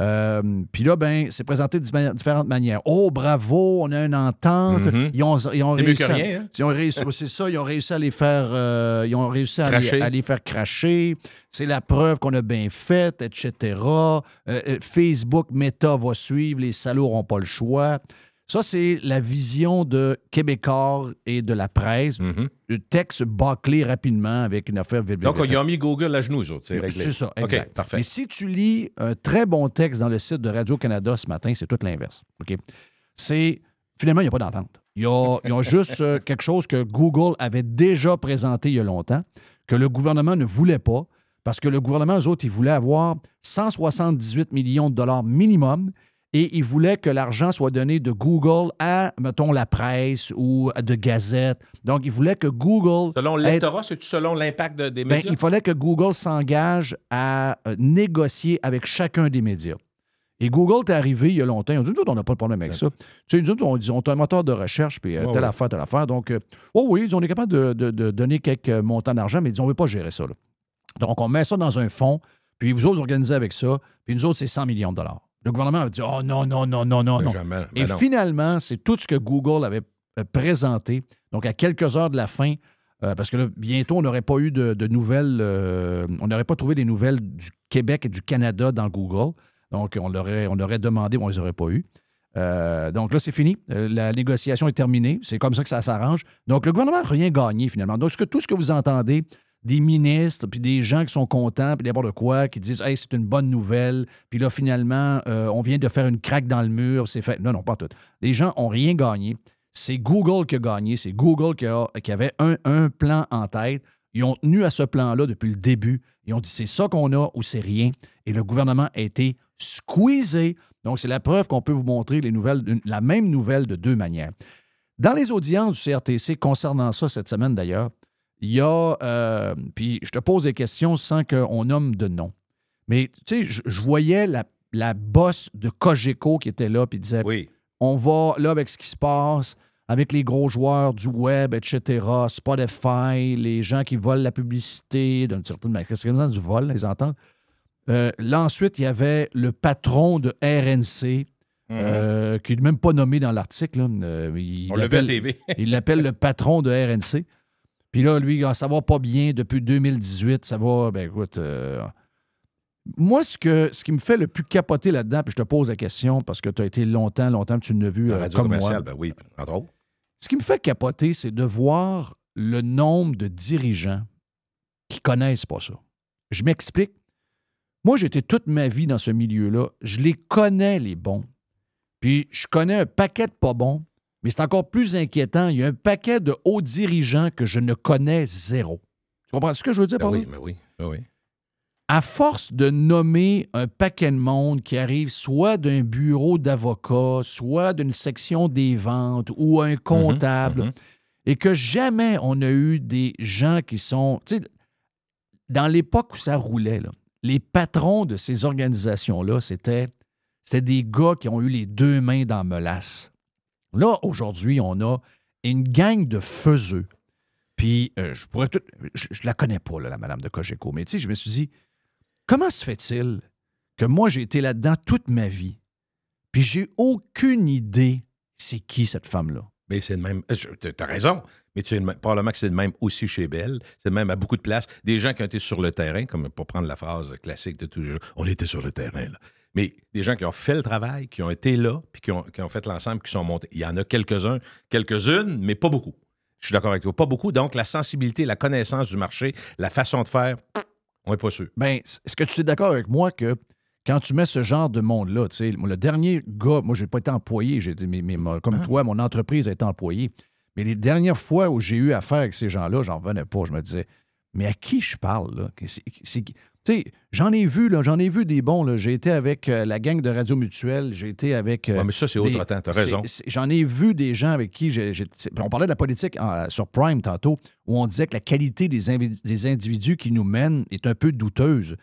Euh, Puis là, ben, c'est présenté de différentes manières. Oh, bravo, on a une entente. Mhm. Ils ont, ils ont réussi à- rien, hein? ils ont réussi, c'est ça, ils ont réussi à les faire, euh, ils ont réussi à les, Cracher. à les faire cracher. C'est la preuve qu'on a bien fait, etc. Euh, Facebook, Meta va suivre, les salauds n'auront pas le choix. Ça, c'est la vision de Québécois et de la presse. Mhm. Le texte bâclé rapidement avec une affaire vite, vite, Donc, ils ont mis Google à genoux, eux autres. C'est réglé. C'est ça, exact. parfait. Mais si tu lis un très bon texte dans le site de Radio-Canada ce matin, c'est tout l'inverse. OK? C'est. Finalement, il n'y a pas d'entente. Il y a, il y a juste euh, quelque chose que Google avait déjà présenté il y a longtemps, que le gouvernement ne voulait pas, parce que le gouvernement, eux autres, ils voulaient avoir 178 millions de dollars minimum et ils voulaient que l'argent soit donné de Google à, mettons, la presse ou de Gazette. Donc, ils voulaient que Google. Selon l'électorat, c'est-tu selon l'impact de- des ben, médias? il fallait que Google s'engage à euh, négocier avec chacun des médias. Et Google est arrivé il y a longtemps. Ils ont dit, nous on n'a pas de problème avec ça. Tu sais, nous autres, on dit, on est un moteur de recherche, puis euh, telle ouais. affaire, telle affaire. Donc, euh, oh oui, on est capable de, de- de donner quelques montants d'argent, mais ils disent, on ne veut pas gérer ça. là. Donc, on met ça dans un fonds, puis vous autres, vous organisez avec ça, puis nous autres, c'est 100 millions de dollars. Le gouvernement avait dit, oh non, non, non, non, non, Ben, non. jamais. Ben Et non. finalement, c'est tout ce que Google avait euh, présenté. Donc, à quelques heures de la fin, euh, parce que là, bientôt, on n'aurait pas eu de, de nouvelles, euh, on n'aurait pas trouvé les nouvelles du Québec et du Canada dans Google. Donc, on l'aurait, on aurait demandé, mais on ne les aurait pas eu. Euh, donc là, c'est fini. La négociation est terminée. C'est comme ça que ça s'arrange. Donc, le gouvernement n'a rien gagné finalement. Donc, ce que, tout ce que vous entendez des ministres, puis des gens qui sont contents, puis n'importe quoi, qui disent Hey, c'est une bonne nouvelle, puis là, finalement, euh, on vient de faire une craque dans le mur, c'est fait. Non, non, pas tout. Les gens n'ont rien gagné. C'est Google qui a gagné. C'est Google qui, a- qui avait un, un plan en tête. Ils ont tenu à ce plan-là depuis le début. Ils ont dit c'est ça qu'on a ou c'est rien. Et le gouvernement a été squeezé. Donc, c'est la preuve qu'on peut vous montrer les nouvelles, la même nouvelle de deux manières. Dans les audiences du CRTC concernant ça cette semaine d'ailleurs, il y a. euh, puis je te pose des questions sans qu'on nomme de nom. Mais tu sais, je, je voyais la, la bosse de Cogeco qui était là puis disait Oui. on va, là, avec ce qui se passe, avec les gros joueurs du web, etc., Spotify, les gens qui volent la publicité, d'une certaine manière, du vol, les ententes. Euh, là, ensuite, il y avait le patron de RNC, euh, qui n'est même pas nommé dans l'article. Euh, il On l'appelle- TV. il l'appelle le patron de RNC. Puis là, lui, ça va pas bien depuis 2018. Ça va, ben écoute. euh, moi, ce, que, ce qui me fait le plus capoter là-dedans, puis je te pose la question parce que tu as été longtemps, longtemps, tu l'as vu La euh, radio comme moi. ben oui, entre autres. Ce qui me fait capoter, c'est de voir le nombre de dirigeants qui connaissent pas ça. Je m'explique. Moi, j'étais toute ma vie dans ce milieu-là. Je les connais, les bons. Puis, je connais un paquet de pas bons, mais c'est encore plus inquiétant. Il y a un paquet de hauts dirigeants que je ne connais zéro. Tu comprends ce que je veux dire Ben par là? oui, ben oui, ben oui. à force de nommer un paquet de monde qui arrive soit d'un bureau d'avocat, soit d'une section des ventes ou un comptable, mhm. et que jamais on a eu des gens qui sont. Tu sais, dans l'époque où ça roulait, là, les patrons de ces organisations-là, c'était, c'était des gars qui ont eu les deux mains dans melasse. Là, aujourd'hui, on a une gang de faiseux. Puis, euh, je pourrais tout. Je, je la connais pas, la madame de Cogeco, mais tu sais, je me suis dit, comment se fait-il que moi, j'ai été là-dedans toute ma vie, puis j'ai aucune idée c'est qui cette femme-là? Mais c'est le même. Tu as raison. Mais tu es probablement que c'est le même aussi chez Bell. C'est le même à beaucoup de places. Des gens qui ont été sur le terrain, comme pour prendre la phrase classique de toujours, on était sur le terrain. Mais des gens qui ont fait le travail, qui ont été là, puis qui ont, qui ont fait l'ensemble, qui sont montés. Il y en a quelques-uns, quelques-unes, mais pas beaucoup. Je suis d'accord avec toi. Pas beaucoup. Donc, la sensibilité, la connaissance du marché, la façon de faire, on n'est pas sûr. Ben, est-ce que tu es d'accord avec moi que quand tu mets ce genre de monde-là, tu sais, le dernier gars, moi, j'ai pas été employé, j'ai été- mais- mais moi, comme toi, mon entreprise a été employée. Mais les dernières fois où j'ai eu affaire avec ces gens-là, j'en revenais pas. Je me disais, mais à qui je parle, là? C'est- Tu sais, j'en ai vu, là, j'en ai vu des bons. là. J'ai été avec euh, la gang de Radio Mutuelle, j'ai été avec. euh, Ouais, mais ça, c'est autre temps, t'as raison. J'en ai vu des gens avec qui j'ai. j'ai- On parlait de la politique en- sur Prime tantôt, où on disait que la qualité des, invi- des individus qui nous mènent est un peu douteuse.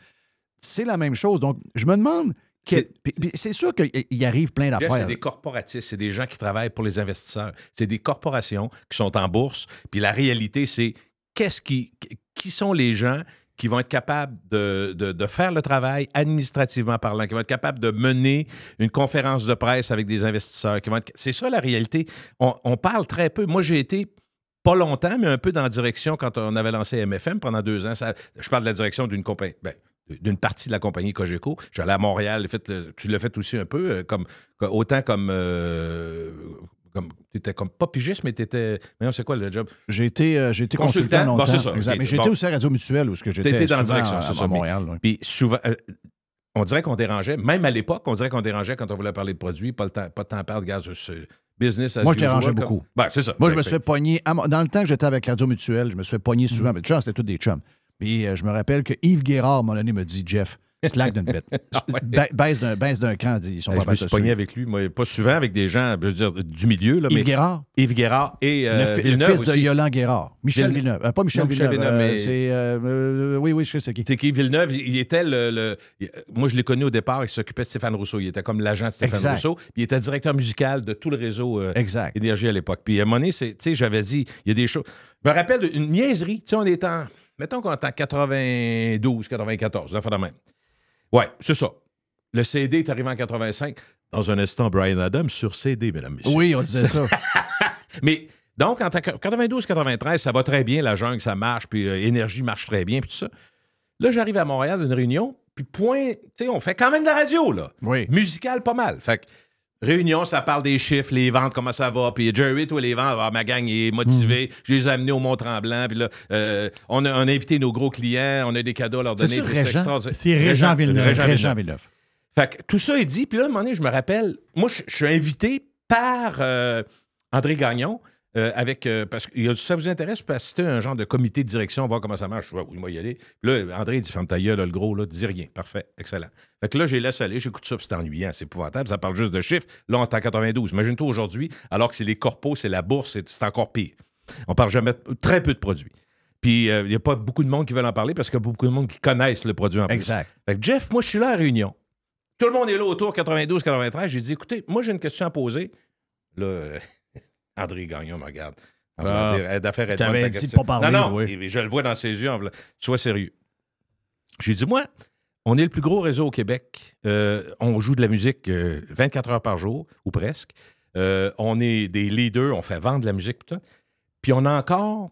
C'est la même chose. Donc, je me demande. C'est- C'est sûr qu'il arrive plein d'affaires. c'est des corporatistes, c'est des gens qui travaillent pour les investisseurs. C'est des corporations qui sont en bourse. Puis la réalité, c'est qu'est-ce qui, qui sont les gens qui vont être capables de, de- faire le travail administrativement parlant, qui vont être capables de mener une conférence de presse avec des investisseurs. qui vont être- C'est ça la réalité. On, parle très peu. Moi, j'ai été pas longtemps, mais un peu dans la direction quand on avait lancé MFM pendant deux ans. Je parle de la direction d'une compagnie. ben, d'une partie de la compagnie Cogeco. J'allais à Montréal, tu l'as fait aussi un peu, euh, comme, autant comme, euh, comme tu étais comme pas pigiste, mais tu étais. Mais c'est quoi le job? J'ai été, euh, j'ai été Consultant? consultant, longtemps. ça, exact. Mais j'étais Bon. aussi à Radio Mutuelle, où ce que j'étais T'étais dans la direction, à, ça. Montréal. Puis souvent, euh, on dirait qu'on dérangeait, même à l'époque, on dirait qu'on dérangeait quand on voulait parler de produits, pas, le temps, pas de temps à perdre, regarde, c'est business as Moi, je dérangeais comme- beaucoup. Ben, c'est ça. Moi, je me suis fait pogner. Dans le temps que j'étais avec Radio Mutuelle, je me suis fait pogner Mm. souvent. Mais chums, c'était tous des chums. Puis euh, je me rappelle que Yves Guérard, à un moment donné, me dit Jeff, slack d'une bête. Ba- baisse d'un baisse d'un cran. Ils sont Hey, pas je me suis pogné avec lui, moi, pas souvent avec des gens, je veux dire, du milieu. Là, Yves mais Guérard, Yves Guérard et euh, le, Villeneuve fils de. Yolande Guérard. Michel Villeneuve. Villeneuve. Euh, pas Michel Non, Villeneuve. Villeneuve, euh, mais- c'est. euh, euh, oui, oui, je sais c'est qui. C'est qui Villeneuve, il était le, Moi, je l'ai connu au départ, il s'occupait de Stéphane Rousseau. Il était comme l'agent de Stéphane Exact. Rousseau. Puis il était directeur musical de tout le réseau euh, Exact. Énergie à l'époque. Puis à un moment donné, c'est- tu sais, j'avais dit, il y a des choses. Je me rappelle d'une niaiserie. Tu sais, on est en. Mettons qu'on est en 92, 94, là, de même. Ouais, c'est ça. Le CD est arrivé en 85. Dans un instant, Brian Adams sur CD, mesdames, messieurs. Oui, on disait ça. Mais donc, en 92-93, ça va très bien, la jungle, ça marche, puis euh, énergie marche très bien, puis tout ça. Là, j'arrive à Montréal d'une réunion, puis point, tu sais, on fait quand même de la radio, là. Oui. Musical, pas mal. Fait que, réunion, ça parle des chiffres, les ventes, comment ça va, puis Jerry, toi, les ventes, ah, ma gang est motivée, Mhm. je les ai amenés au Mont-Tremblant, puis là, euh, on, a, on a invité nos gros clients, on a des cadeaux à leur donner. C'est Régent Villeneuve. Fait que tout ça est dit. Puis là, à un moment donné, je me rappelle, moi, je, je suis invité par euh, André Gagnon. Euh, avec, euh, parce que ça vous intéresse, parce que c'était un genre de comité de direction, voir comment ça marche. Oui, moi y aller. Puis là, André dit, ferme ta gueule, là, le gros, là, dis rien. Parfait, excellent. Fait que là, j'ai laissé aller, j'écoute ça, puis c'est ennuyant, c'est épouvantable, ça parle juste de chiffres. Là, on est en 92. Imagine-toi aujourd'hui, alors que c'est les corpos, c'est la bourse, c'est encore pire. On parle jamais, très peu de produits. Puis euh, il n'y a pas beaucoup de monde qui veulent en parler parce qu'il y a beaucoup de monde qui connaissent le produit en plus. Exact. Fait que Jeff, moi, je suis là à Réunion. Tout le monde est là autour, 92-93. J'ai dit, écoutez, moi, j'ai une question à poser. Là, André Gagnon me regarde. En Ah. dire, aide à faire, aide t'avais bonne, ta dit pas parler, Non, non, oui. et je le vois dans ses yeux. en Sois sérieux. J'ai dit, moi, on est le plus gros réseau au Québec. Euh, on joue de la musique euh, 24 heures par jour, ou presque. Euh, on est des leaders, on fait vendre de la musique. Puis tout. Puis on a encore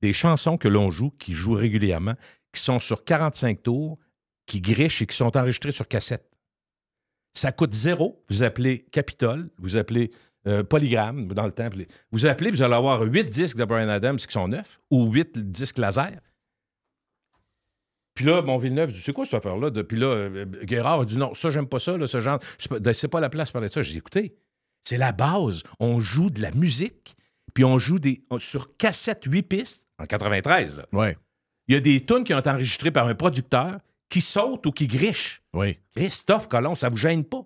des chansons que l'on joue, qui jouent régulièrement, qui sont sur 45 tours, qui grichent et qui sont enregistrées sur cassette. Ça coûte zéro. Vous appelez Capitol, vous appelez euh, Polygram dans le temps. Vous appelez, vous allez avoir 8 disques de Brian Adams qui sont neufs ou 8 disques laser. Puis là, mon Villeneuve dit C'est quoi cette affaire-là? Puis là, euh, Guérard a dit Non, ça, j'aime pas ça, là, ce genre. C'est pas, la place pour parler de ça. J'ai dit Écoutez, c'est la base. On joue de la musique, puis on joue des, sur cassette 8 pistes en 93. Là. Oui. Il y a des tunes qui ont été enregistrées par un producteur qui saute ou qui griche. Oui. Christophe Colomb, ça vous gêne pas?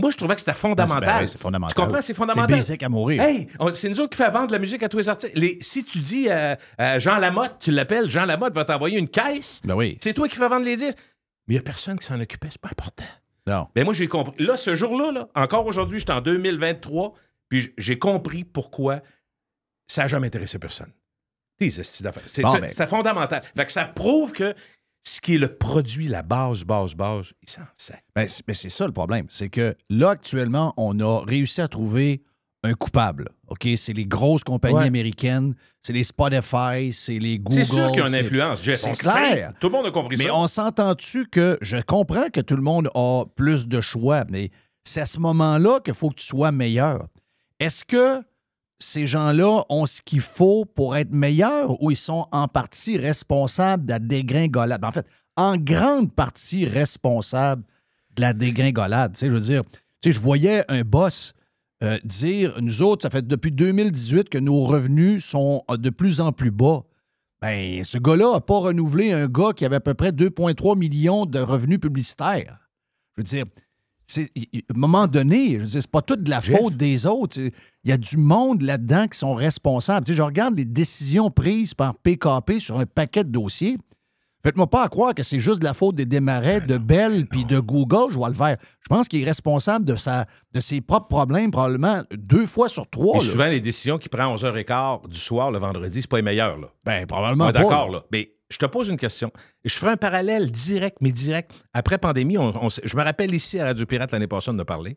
Moi, je trouvais que c'était Ben, fondamental. oui, c'est fondamental. Tu comprends? C'est fondamental. C'est basic à mourir. Hey, c'est nous autres qui fait vendre la musique à tous les artistes. Les- si tu dis à, à Jean Lamotte, tu l'appelles, Jean Lamotte va t'envoyer une caisse, Ben oui. c'est toi qui fais vendre les disques. Mais il n'y a personne qui s'en occupait, c'est pas important. Non. Ben moi, j'ai compris. Là, ce jour-là, là, encore aujourd'hui, j'étais en 2023, puis j'ai compris pourquoi ça n'a jamais intéressé personne. Bon, ben- c'est fondamental. Fait que ça prouve que ce qui est le produit, la base, base, base, il s'en sac. Ben, c'est ben, c'est ça le problème. C'est que là, actuellement, on a réussi à trouver un coupable. OK? C'est les grosses compagnies Ouais. américaines, c'est les Spotify, c'est les Google. C'est sûr qu'il y a une influence, Jeff. c'est clair. sait. Tout le monde a compris Mais ça. on s'entend-tu que je comprends que tout le monde a plus de choix, mais c'est à ce moment-là qu'il faut que tu sois meilleur. Est-ce que ces gens-là ont ce qu'il faut pour être meilleurs ou ils sont en partie responsables de la dégringolade? En fait, en grande partie responsables de la dégringolade. Tu sais, je veux dire, tu je voyais un boss euh, dire, nous autres, ça fait depuis 2018 que nos revenus sont euh, de plus en plus bas. Ben, ce gars-là n'a pas renouvelé un gars qui avait à peu près 2,3 millions de revenus publicitaires. Je veux dire, à un moment donné, je c'est pas toute de la Jeff. faute des autres. Il y a du monde là-dedans qui sont responsables. Tu sais, je regarde les décisions prises par PKP sur un paquet de dossiers. Faites-moi pas à croire que c'est juste de la faute des démarrais, de Bell puis de Google, je vois le faire. Je pense qu'il est responsable de, sa, de ses propres problèmes probablement deux fois sur trois. Et souvent, les décisions qu'il prend à 11h15 du soir le vendredi, c'est pas les meilleures. Là. Ben, On probablement est d'accord, là. Mais je te pose une question. Je ferai un parallèle direct, mais direct. Après pandémie, on- je me rappelle ici à Radio Pirate l'année passée, on a parlé.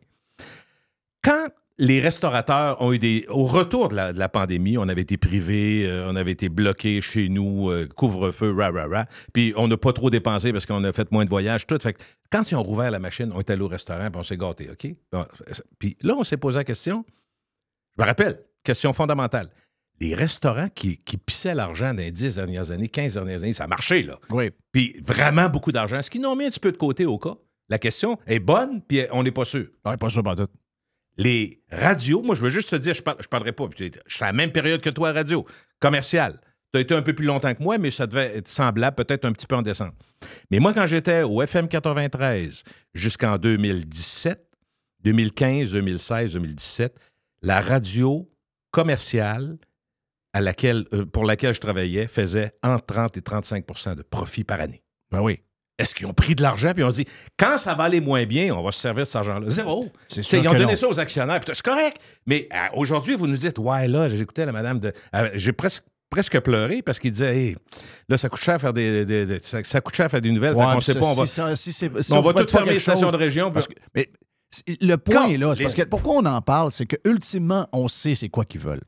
Quand les restaurateurs ont eu des. Au retour de la, pandémie, on avait été privés, euh, on avait été bloqués chez nous, euh, couvre-feu, ra, ra, ra. Puis on n'a pas trop dépensé parce qu'on a fait moins de voyages, tout. Fait quand ils ont rouvert la machine, on est allé au restaurant, puis on s'est gâtés, OK? Puis là, on s'est posé la question. Je me rappelle, question fondamentale. Les restaurants qui, qui pissaient l'argent dans les 10 dernières années, 15 dernières années, ça a marché, là. Oui. Puis vraiment beaucoup d'argent. Est-ce qu'ils n'ont mis un petit peu de côté au cas? La question est bonne, puis on n'est pas sûr. Ouais, pas sûr, pas tout. Les radios, moi, je veux juste te dire, je ne parlerai pas. puis Je suis à la même période que toi, radio, commercial. Tu as été un peu plus longtemps que moi, mais ça devait être semblable, peut-être un petit peu en descente. Mais moi, quand j'étais au FM 93 jusqu'en 2017, 2015, 2016, 2017, la radio commerciale à laquelle, euh, pour laquelle je travaillais faisait entre 30 et 35 de profit par année. Ben oui. Est-ce qu'ils ont pris de l'argent puis ont dit quand ça va aller moins bien, on va se servir de cet argent-là? Zéro. C'est sûr Ils ont donné non. ça aux actionnaires. puis C'est correct. Mais euh, aujourd'hui, vous nous dites Ouais, là, j'écoutais la madame de. euh, J'ai presque presque pleuré parce qu'il disait Hey, là, ça coûte cher faire des, des- des- ça, ça coûte cher faire des nouvelles. Ouais, sait pas, on va, si ça- si c'est- si on on va tout fermer les stations chose- de région. Parce puis- que- mais le point Quand- est là. parce que pourquoi on en parle, c'est que ultimement, on sait c'est quoi qu'ils veulent.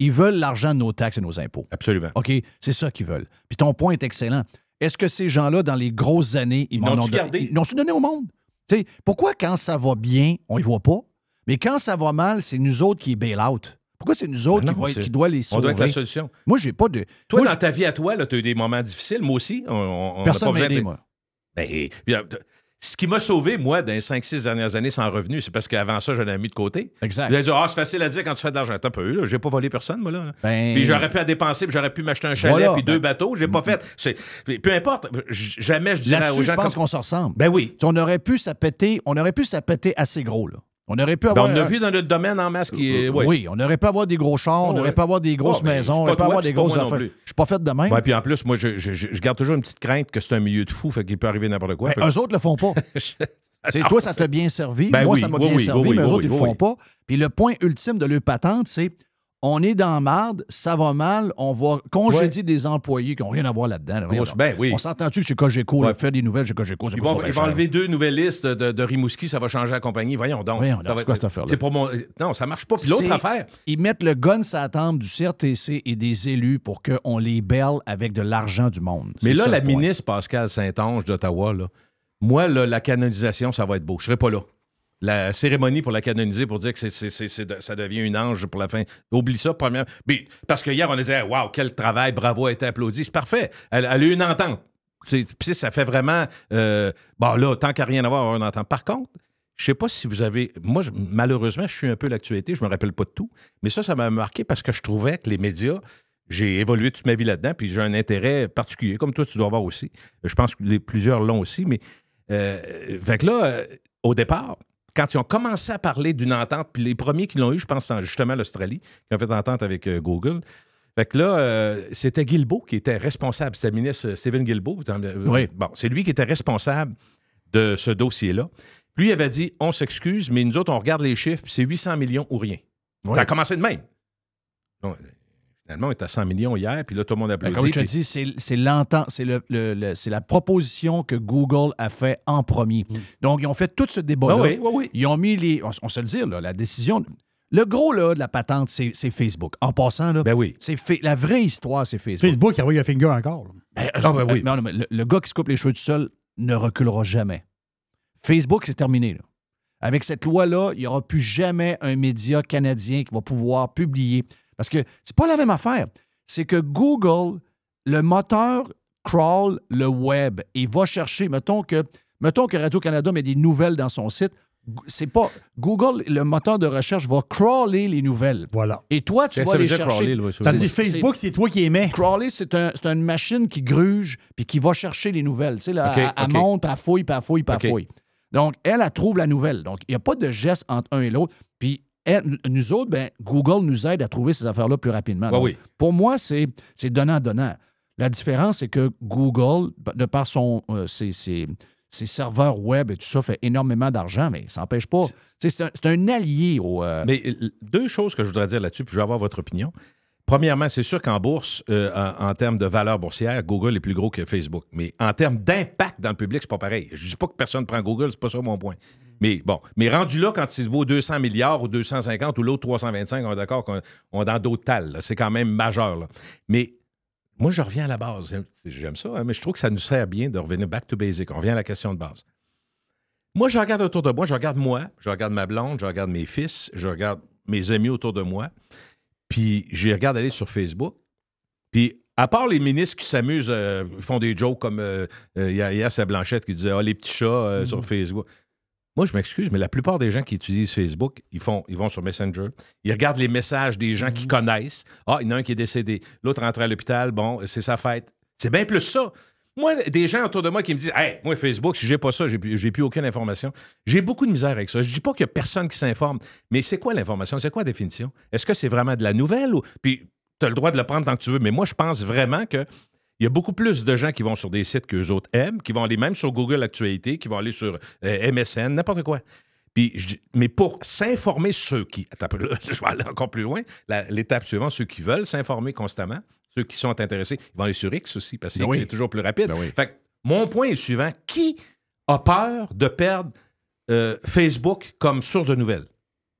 Ils veulent l'argent de nos taxes et nos impôts. Absolument. OK? C'est ça qu'ils veulent. Puis ton point est excellent. Est-ce que ces gens-là, dans les grosses années, ils m'en l'ont-tu ont don- gardé? Ils l'ont-tu donné au monde? Tu sais, pourquoi quand ça va bien, on y voit pas? Mais quand ça va mal, c'est nous autres qui bail out. Pourquoi c'est nous autres Ben qui, qui doit les On sauver? doit être la solution. Moi, j'ai pas de. Toi, moi, dans ta vie à toi, tu as eu des moments difficiles. Moi aussi. On, on- on Personne m'a aidé, moi. Ben, ce qui m'a sauvé, moi, dans les 5-6 dernières années sans revenu, c'est parce qu'avant ça, je l'avais mis de côté. Exact. Vous allez dire, ah, c'est facile à dire quand tu fais de l'argent. T'as pas eu, là. J'ai pas volé personne, moi, là. Ben- Puis j'aurais pu à dépenser, puis j'aurais pu m'acheter un chalet, Voilà. puis deux Ben- bateaux. J'ai pas fait. C'est- Peu importe. Jamais je dirais aux Là-dessus, je gens pense qu'on se ressemble. Ben oui. On aurait pu s'appéter, on aurait pu s'appéter assez gros, là. On aurait pu Ben, avoir. on a un- vu dans notre domaine en masse qui est. ouais. Oui, on aurait pu avoir des gros chars, on aurait ouais. pu avoir des grosses Oh, ben, maisons, on pas aurait pu avoir des pas grosses moi non affaires. Je suis pas fait de même. Ouais, puis en plus, moi, je, je- je- je garde toujours une petite crainte que c'est un milieu de fou, fait qu'il peut arriver n'importe quoi. Ben, Fait que- eux autres le font pas. Toi, ça t'a bien servi. Ben Moi, oui, ça m'a oui, bien oui, servi, mais eux autres, ils le font pas. Puis le point ultime de leur patente, c'est on est dans marde, ça va mal, on va congédier des employés qui n'ont rien à voir là-dedans. là. Ben oui. On s'entend-tu que chez Cogeco, là, faire des nouvelles chez Cogeco, Ils vont, ils enlever deux nouvelles listes de, de Rimouski, ça va changer la compagnie. Voyons donc. Voyons c'est quoi cette affaire-là? C'est pour mon. Non, ça marche pas. Puis l'autre affaire, Ils mettent le gun sur la tempe du CRTC et des élus pour qu'on les belle avec de l'argent du monde. Mais là, la point. ministre Pascal Saint-Onge d'Ottawa, moi, là, la canonisation, ça va être beau. Je serai pas là. La cérémonie pour la canoniser, pour dire que ça devient une ange pour la fin. Oublie ça, première. Parce que hier, on disait, waouh, quel travail, bravo, a été applaudie. C'est parfait. Elle, a eu une entente. Puis ça fait vraiment. euh, bon, là, tant qu'à rien avoir, une entente. Par contre, je sais pas si vous avez. Moi, malheureusement, je suis un peu l'actualité, je me rappelle pas de tout. Mais ça, ça m'a marqué parce que je trouvais que les médias. J'ai évolué toute ma vie là-dedans, puis j'ai un intérêt particulier, comme toi, tu dois avoir aussi. Je pense que plusieurs l'ont aussi, mais. Euh, là, euh, au départ, quand ils ont commencé à parler d'une entente, puis les premiers qui l'ont eu, je pense, c'est justement l'Australie, qui ont fait entente avec euh, Google. Fait que là, euh, c'était Guilbeault qui était responsable. C'était le ministre euh, Stephen Guilbeault. Oui. Bon, c'est lui qui était responsable de ce dossier-là. Lui il avait dit on s'excuse, mais nous autres, on regarde les chiffres, puis c'est 800 millions ou rien. Oui. Ça a commencé de même. Finalement, on est à 100 millions hier, puis là, tout le monde Ben, applaudit. comme je te puis- dis, c'est c'est l'entente- c'est le- le- le- c'est la proposition que Google a fait en premier. Donc, ils ont fait tout ce débat-là. Mm. Ah oui, oui, oui. Ils ont mis les. On, on se le dit, là, la décision. Le gros là, de la patente, c'est c'est Facebook. En passant, là, Ben oui. c'est fa- la vraie histoire, c'est Facebook. Facebook, il envoie un finger encore. Ben, Ah, ben oui. non, non, mais le, le gars qui se coupe les cheveux tout seul ne reculera jamais. Facebook, c'est terminé. là. Avec cette loi-là, il n'y aura plus jamais un média canadien qui va pouvoir publier. Parce que c'est pas la même affaire. C'est que Google, le moteur crawl le web et va chercher, mettons que, mettons que Radio-Canada met des nouvelles dans son site, c'est pas. Google, le moteur de recherche, va crawler les nouvelles. Voilà. Et toi, tu Qu'est-ce vas les chercher. crawler, là? Tandis Facebook, c'est toi qui aimais. Crawler, c'est un, c'est une machine qui gruge puis qui va chercher les nouvelles. Tu sais, là, elle, elle OK. monte, puis elle fouille, puis elle fouille, puis elle fouille. Donc, elle, elle trouve la nouvelle. Donc, il n'y a pas de geste entre un et l'autre. Puis, elle- nous autres, ben, Google nous aide à trouver ces affaires-là plus rapidement. Ouais, Donc, oui. Pour moi, c'est donnant-donnant. La différence, c'est que Google, de par son, euh, ses, ses- ses serveurs web et tout ça, fait énormément d'argent, mais ça n'empêche pas. C'est un, allié au. euh, Mais deux choses que je voudrais dire là-dessus, puis je vais avoir votre opinion. Premièrement, c'est sûr qu'en bourse, euh, en, en termes de valeur boursière, Google est plus gros que Facebook. Mais en termes d'impact dans le public, c'est pas pareil. Je dis pas que personne prend Google, c'est pas ça mon point. Mais bon, mais rendu là, quand il vaut 200 milliards ou 250 ou l'autre 325, on est d'accord qu'on on est dans d'autres tales. C'est quand même majeur. là. Mais moi, je reviens à la base. J'aime- ça, hein, mais je trouve que ça nous sert bien de revenir back to basic. On revient à la question de base. Moi, je regarde autour de moi, je regarde moi, je regarde ma blonde, je regarde mes fils, je regarde mes amis autour de moi, puis je regarde aller sur Facebook. Puis, à part les ministres qui s'amusent, euh, font des jokes comme euh, euh, hier, c'est Blanchette qui disait Ah, les petits chats euh, sur Facebook. Moi, je m'excuse, mais la plupart des gens qui utilisent Facebook, ils, font, ils vont sur Messenger. Ils regardent les messages des gens qu'ils connaissent. Ah, il y en a un qui est décédé. L'autre rentre à l'hôpital. Bon, c'est sa fête. C'est bien plus ça. Moi, des gens autour de moi qui me disent Hey, moi, Facebook, si j'ai pas ça, j'ai plus, j'ai plus aucune information. J'ai beaucoup de misère avec ça. Je dis pas qu'il y a personne qui s'informe, mais c'est quoi l'information? C'est quoi la définition? Est-ce que c'est vraiment de la nouvelle ou. Puis, tu as le droit de le prendre tant que tu veux, mais moi, je pense vraiment que. Il y a beaucoup plus de gens qui vont sur des sites qu'eux autres aiment, qui vont aller même sur Google Actualité, qui vont aller sur euh, MSN, n'importe quoi. Puis, je mais pour s'informer ceux qui. Attends, là, je vais aller encore plus loin. L'étape suivante, ceux qui veulent s'informer constamment, ceux qui sont intéressés, ils vont aller sur X aussi, parce que Ben oui. c'est toujours plus rapide. Ben oui. Fait que mon point est suivant. Qui a peur de perdre euh, Facebook comme source de nouvelles?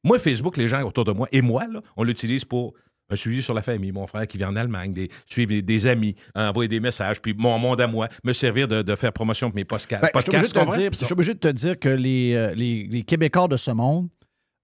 Moi, Facebook, les gens autour de moi, et moi, là, on l'utilise pour un suivi sur la famille, mon frère qui vit en Allemagne, des, suivre des, amis, envoyer des messages, puis mon monde à moi, me servir de, de faire promotion pour mes podcasts. Ben, je suis obligé de te dire- je suis obligé de te dire que les, euh, les, les Québécois de ce monde,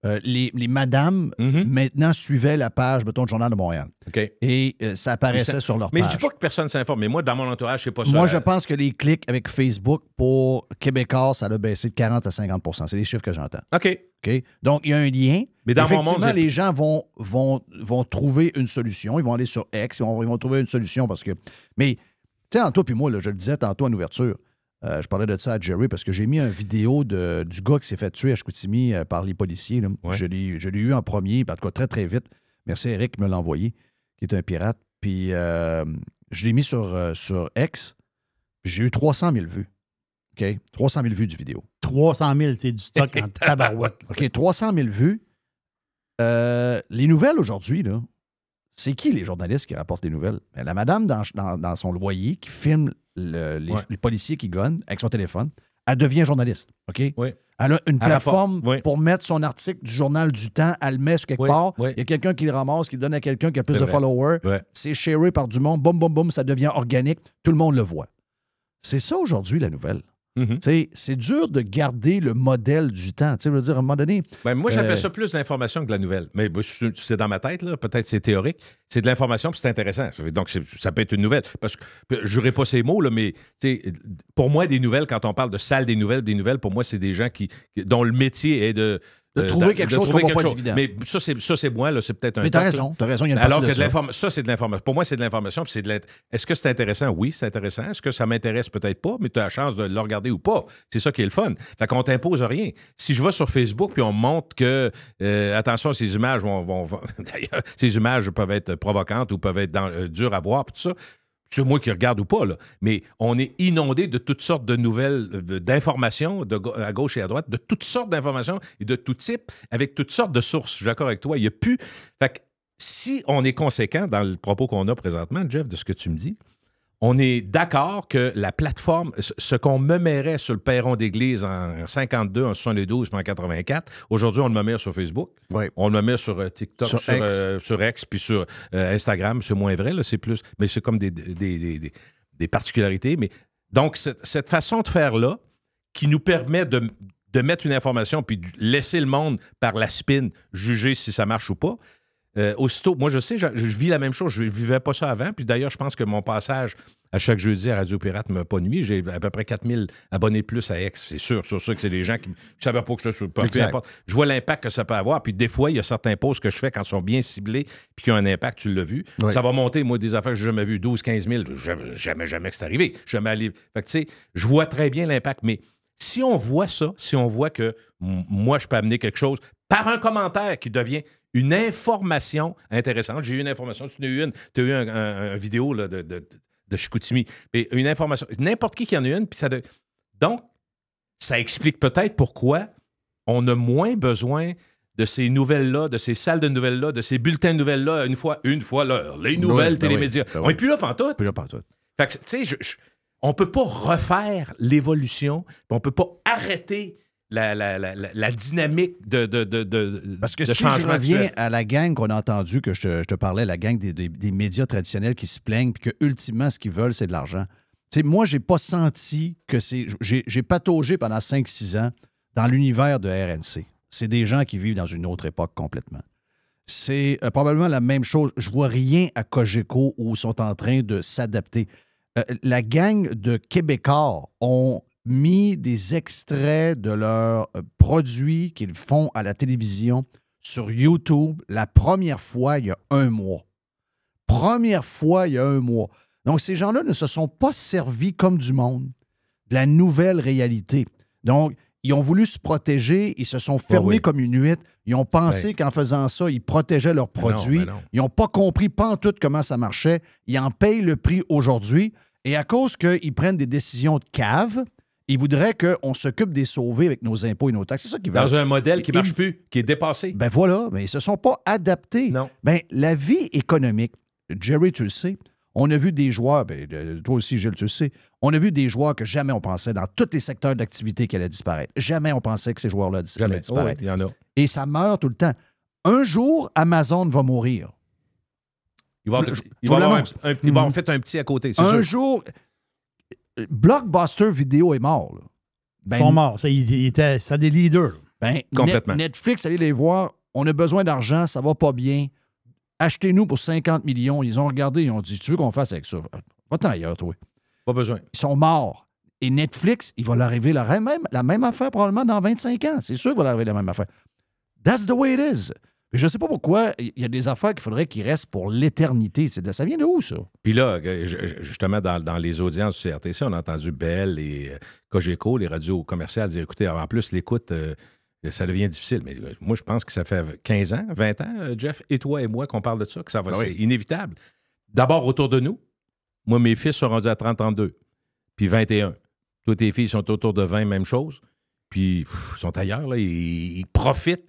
euh, les, les madames, Mhm. maintenant suivaient la page, mettons, du Journal de Montréal. OK. Et euh, ça apparaissait ça- sur leur Mais je page. dis pas que personne s'informe, mais moi, dans mon entourage, c'est pas ça. Moi, la- je pense que les clics avec Facebook pour Québécois, ça a baissé de 40 à 50% C'est les chiffres que j'entends. OK. OK? Donc, il y a un lien. Mais dans mon Effectivement, monde, j'ai- les gens vont, vont, vont trouver une solution. Ils vont aller sur X, ils vont, ils vont trouver une solution parce que. Mais, tu sais, en toi puis moi, là, je le disais tantôt en ouverture, euh, je parlais de ça à Jerry parce que j'ai mis une vidéo de, du gars qui s'est fait tuer à Chicoutimi euh, par les policiers. là. Ouais. Je l'ai eu en premier, en tout cas très, très vite. Merci Eric qui me l'a envoyé, qui est un pirate. Puis, euh, je l'ai mis sur, euh, sur X, puis j'ai eu 300 000 vues. OK? 300 000 vues du vidéo. 300 000, c'est du stock en tabarouette. OK, 300 000 vues. Euh, les nouvelles aujourd'hui, là, c'est qui les journalistes qui rapportent les nouvelles? Ben, la madame dans, dans- dans son loyer qui filme le- les, Ouais. les policiers qui gonnent avec son téléphone, elle devient journaliste. OK? Oui. Elle a une Elle plateforme oui. pour mettre son article du journal du temps, elle le met sur quelque Oui, part. Il y a quelqu'un qui le ramasse, qui le donne à quelqu'un qui a plus de vrai. followers. C'est sharé par du monde. Boum, boum, boum, ça devient organique. Tout le monde le voit. C'est ça aujourd'hui, la nouvelle. Mhm. C'est dur de garder le modèle du temps. Je veux dire, à un moment donné, Ben, moi, j'appelle Euh, ça plus d'information que de la nouvelle. Mais ben, c'est dans ma tête, là. peut-être c'est théorique. C'est de l'information, puis c'est intéressant. Donc, ça peut être une nouvelle. Parce que je n'aurai pas ces mots, là, mais pour moi, des nouvelles, quand on parle de salle des nouvelles, des nouvelles, pour moi, c'est des gens qui, qui- dont le métier est de. De euh, trouver quelque chose qu'on pas chose. dividende. Mais ça, c'est ça, c'est moi, là, c'est peut-être un. Mais t'as raison, t'as raison, il y a une Alors que de de ça. l'information, ça, c'est de l'information. Pour moi, c'est de l'information, puis c'est de Est-ce que c'est intéressant? Oui, c'est intéressant. Est-ce que ça m'intéresse? Peut-être pas, mais tu as la chance de le regarder ou pas. C'est ça qui est le fun. Fait qu'on t'impose rien. Si je vais sur Facebook, puis on me montre que, euh, attention, ces images vont. vont- vont- D'ailleurs, ces images peuvent être provocantes ou peuvent être dans- euh, dures à voir, puis tout ça. C'est moi qui regarde ou pas, là. Mais on est inondé de toutes sortes de nouvelles, euh, d'informations, à gauche et à droite, de toutes sortes d'informations et de tout type, avec toutes sortes de sources. Je suis d'accord avec toi. Il n'y a plus. Fait que si on est conséquent dans le propos qu'on a présentement, Jeff, de ce que tu me dis, on est d'accord que la plateforme, ce- qu'on me mettrait sur le perron d'église en 52, en 72 puis en 84, aujourd'hui, on le met sur Facebook. Oui. On le met sur euh, TikTok, Sur sur, X. euh, sur X, puis sur euh, Instagram. C'est moins vrai, là, c'est plus. Mais c'est comme des, des, des- des- des particularités. Mais donc, cette, cette façon de faire-là, qui nous permet de, de mettre une information puis de laisser le monde par la spin juger si ça marche ou pas. Euh, aussitôt, moi je sais, je, je vis la même chose. Je ne vivais pas ça avant. Puis d'ailleurs, je pense que mon passage à chaque jeudi à Radio Pirate m'a pas nuit. J'ai à peu près 4000 abonnés plus à X. C'est sûr, sur ça que c'est des gens qui ne savaient pas que je suis peu importe. Je vois l'impact que ça peut avoir. Puis des fois, il y a certains posts que je fais quand ils sont bien ciblés puis qui ont un impact, tu l'as vu. Oui. Ça va monter, moi, des affaires que j'ai jamais vues, 12, 15 000. Jamais, jamais, jamais que c'est arrivé. Jamais allé. Fait que, tu sais, je vois très bien l'impact. Mais si on voit ça, si on voit que moi, je peux amener quelque chose par un commentaire qui devient une information intéressante. J'ai eu une information, tu en as eu une, tu as eu un, un- un vidéo là, de, de, de Chicoutimi. Mais une information, n'importe qui qui en a une, puis ça de- Donc, ça explique peut-être pourquoi on a moins besoin de ces nouvelles-là, de ces salles de nouvelles-là, de ces bulletins de nouvelles-là, une fois, une fois l'heure. Les nouvelles ben télémédias. oui, ben on oui. n'est plus là pantoute. Là, tout. Fait que, tu sais, on ne peut pas refaire l'évolution, on ne peut pas arrêter la, la- la- la- la dynamique de, de, de, de- Parce que de si je reviens actuel. à la gang qu'on a entendue, que je te, je te parlais, la gang des, des- des médias traditionnels qui se plaignent, puis que ultimement, ce qu'ils veulent, c'est de l'argent. Tu sais, moi, j'ai pas senti que c'est. J'ai j'ai pataugé pendant 5-6 ans dans l'univers de RNC. C'est des gens qui vivent dans une autre époque complètement. C'est euh, probablement la même chose. Je vois rien à Cogeco où ils sont en train de s'adapter. Euh, la gang de Québécois ont mis des extraits de leurs euh, produits qu'ils font à la télévision sur YouTube la première fois il y a un mois. Première fois il y a un mois. Donc, ces gens-là ne se sont pas servis comme du monde de la nouvelle réalité. Donc, ils ont voulu se protéger, ils se sont fermés oui. comme une huître. Ils ont pensé Ouais. qu'en faisant ça, ils protégeaient leurs non, produits. non. Ils n'ont pas compris pantoute comment ça marchait. Ils en payent le prix aujourd'hui. Et à cause qu'ils prennent des décisions de cave, ils voudraient qu'on s'occupe des sauver avec nos impôts et nos taxes. C'est ça qu'ils veulent. Dans un modèle qui ne marche plus, qui est dépassé. Ben voilà, mais ils ne se sont pas adaptés. Non. Ben, la vie économique, Jerry, tu le sais, on a vu des joueurs, ben, toi aussi, Gilles, tu le sais, on a vu des joueurs que jamais on pensait dans tous les secteurs d'activité qu'elle allait disparaître. Jamais on pensait que ces joueurs-là allaient disparaître. Oh, oui, il y en a. Et ça meurt tout le temps. Un jour, Amazon va mourir. Il va, avoir- Je- il je va vous avoir un, l'annonce. un- il va avoir Mhm. fait un petit à côté, Un sûr. jour, Blockbuster Vidéo est mort. là. Ben, Ils sont morts. Ça, ils, ils étaient, ça des leaders. Ben, Complètement. Net- Netflix, allez les voir. On a besoin d'argent, ça va pas bien. Achetez-nous pour 50 millions. Ils ont regardé, ils ont dit Tu veux qu'on fasse avec ça? Va-t'en ailleurs, toi. Pas besoin. Ils sont morts. Et Netflix, il va leur arriver la même, la même affaire probablement dans 25 ans. C'est sûr qu'il va leur arriver la même affaire. That's the way it is. Mais je ne sais pas pourquoi il y a des affaires qu'il faudrait qu'ils restent pour l'éternité. C'est de- Ça vient de où, ça? Puis là, euh, justement, dans, dans les audiences du CRTC, on a entendu Bell et euh, Cogeco, les radios commerciales, dire écoutez, en plus, l'écoute, euh, ça devient difficile. Mais moi, je pense que ça fait 15 ans, 20 ans, Jeff, et toi et moi, qu'on parle de ça, que ça va, Ah oui. c'est inévitable. D'abord, autour de nous. Moi, mes fils sont rendus à 30, 32, puis 21. Toi, tes filles sont autour de 20, même chose. Puis, pff, ils sont ailleurs, là. Ils, ils profitent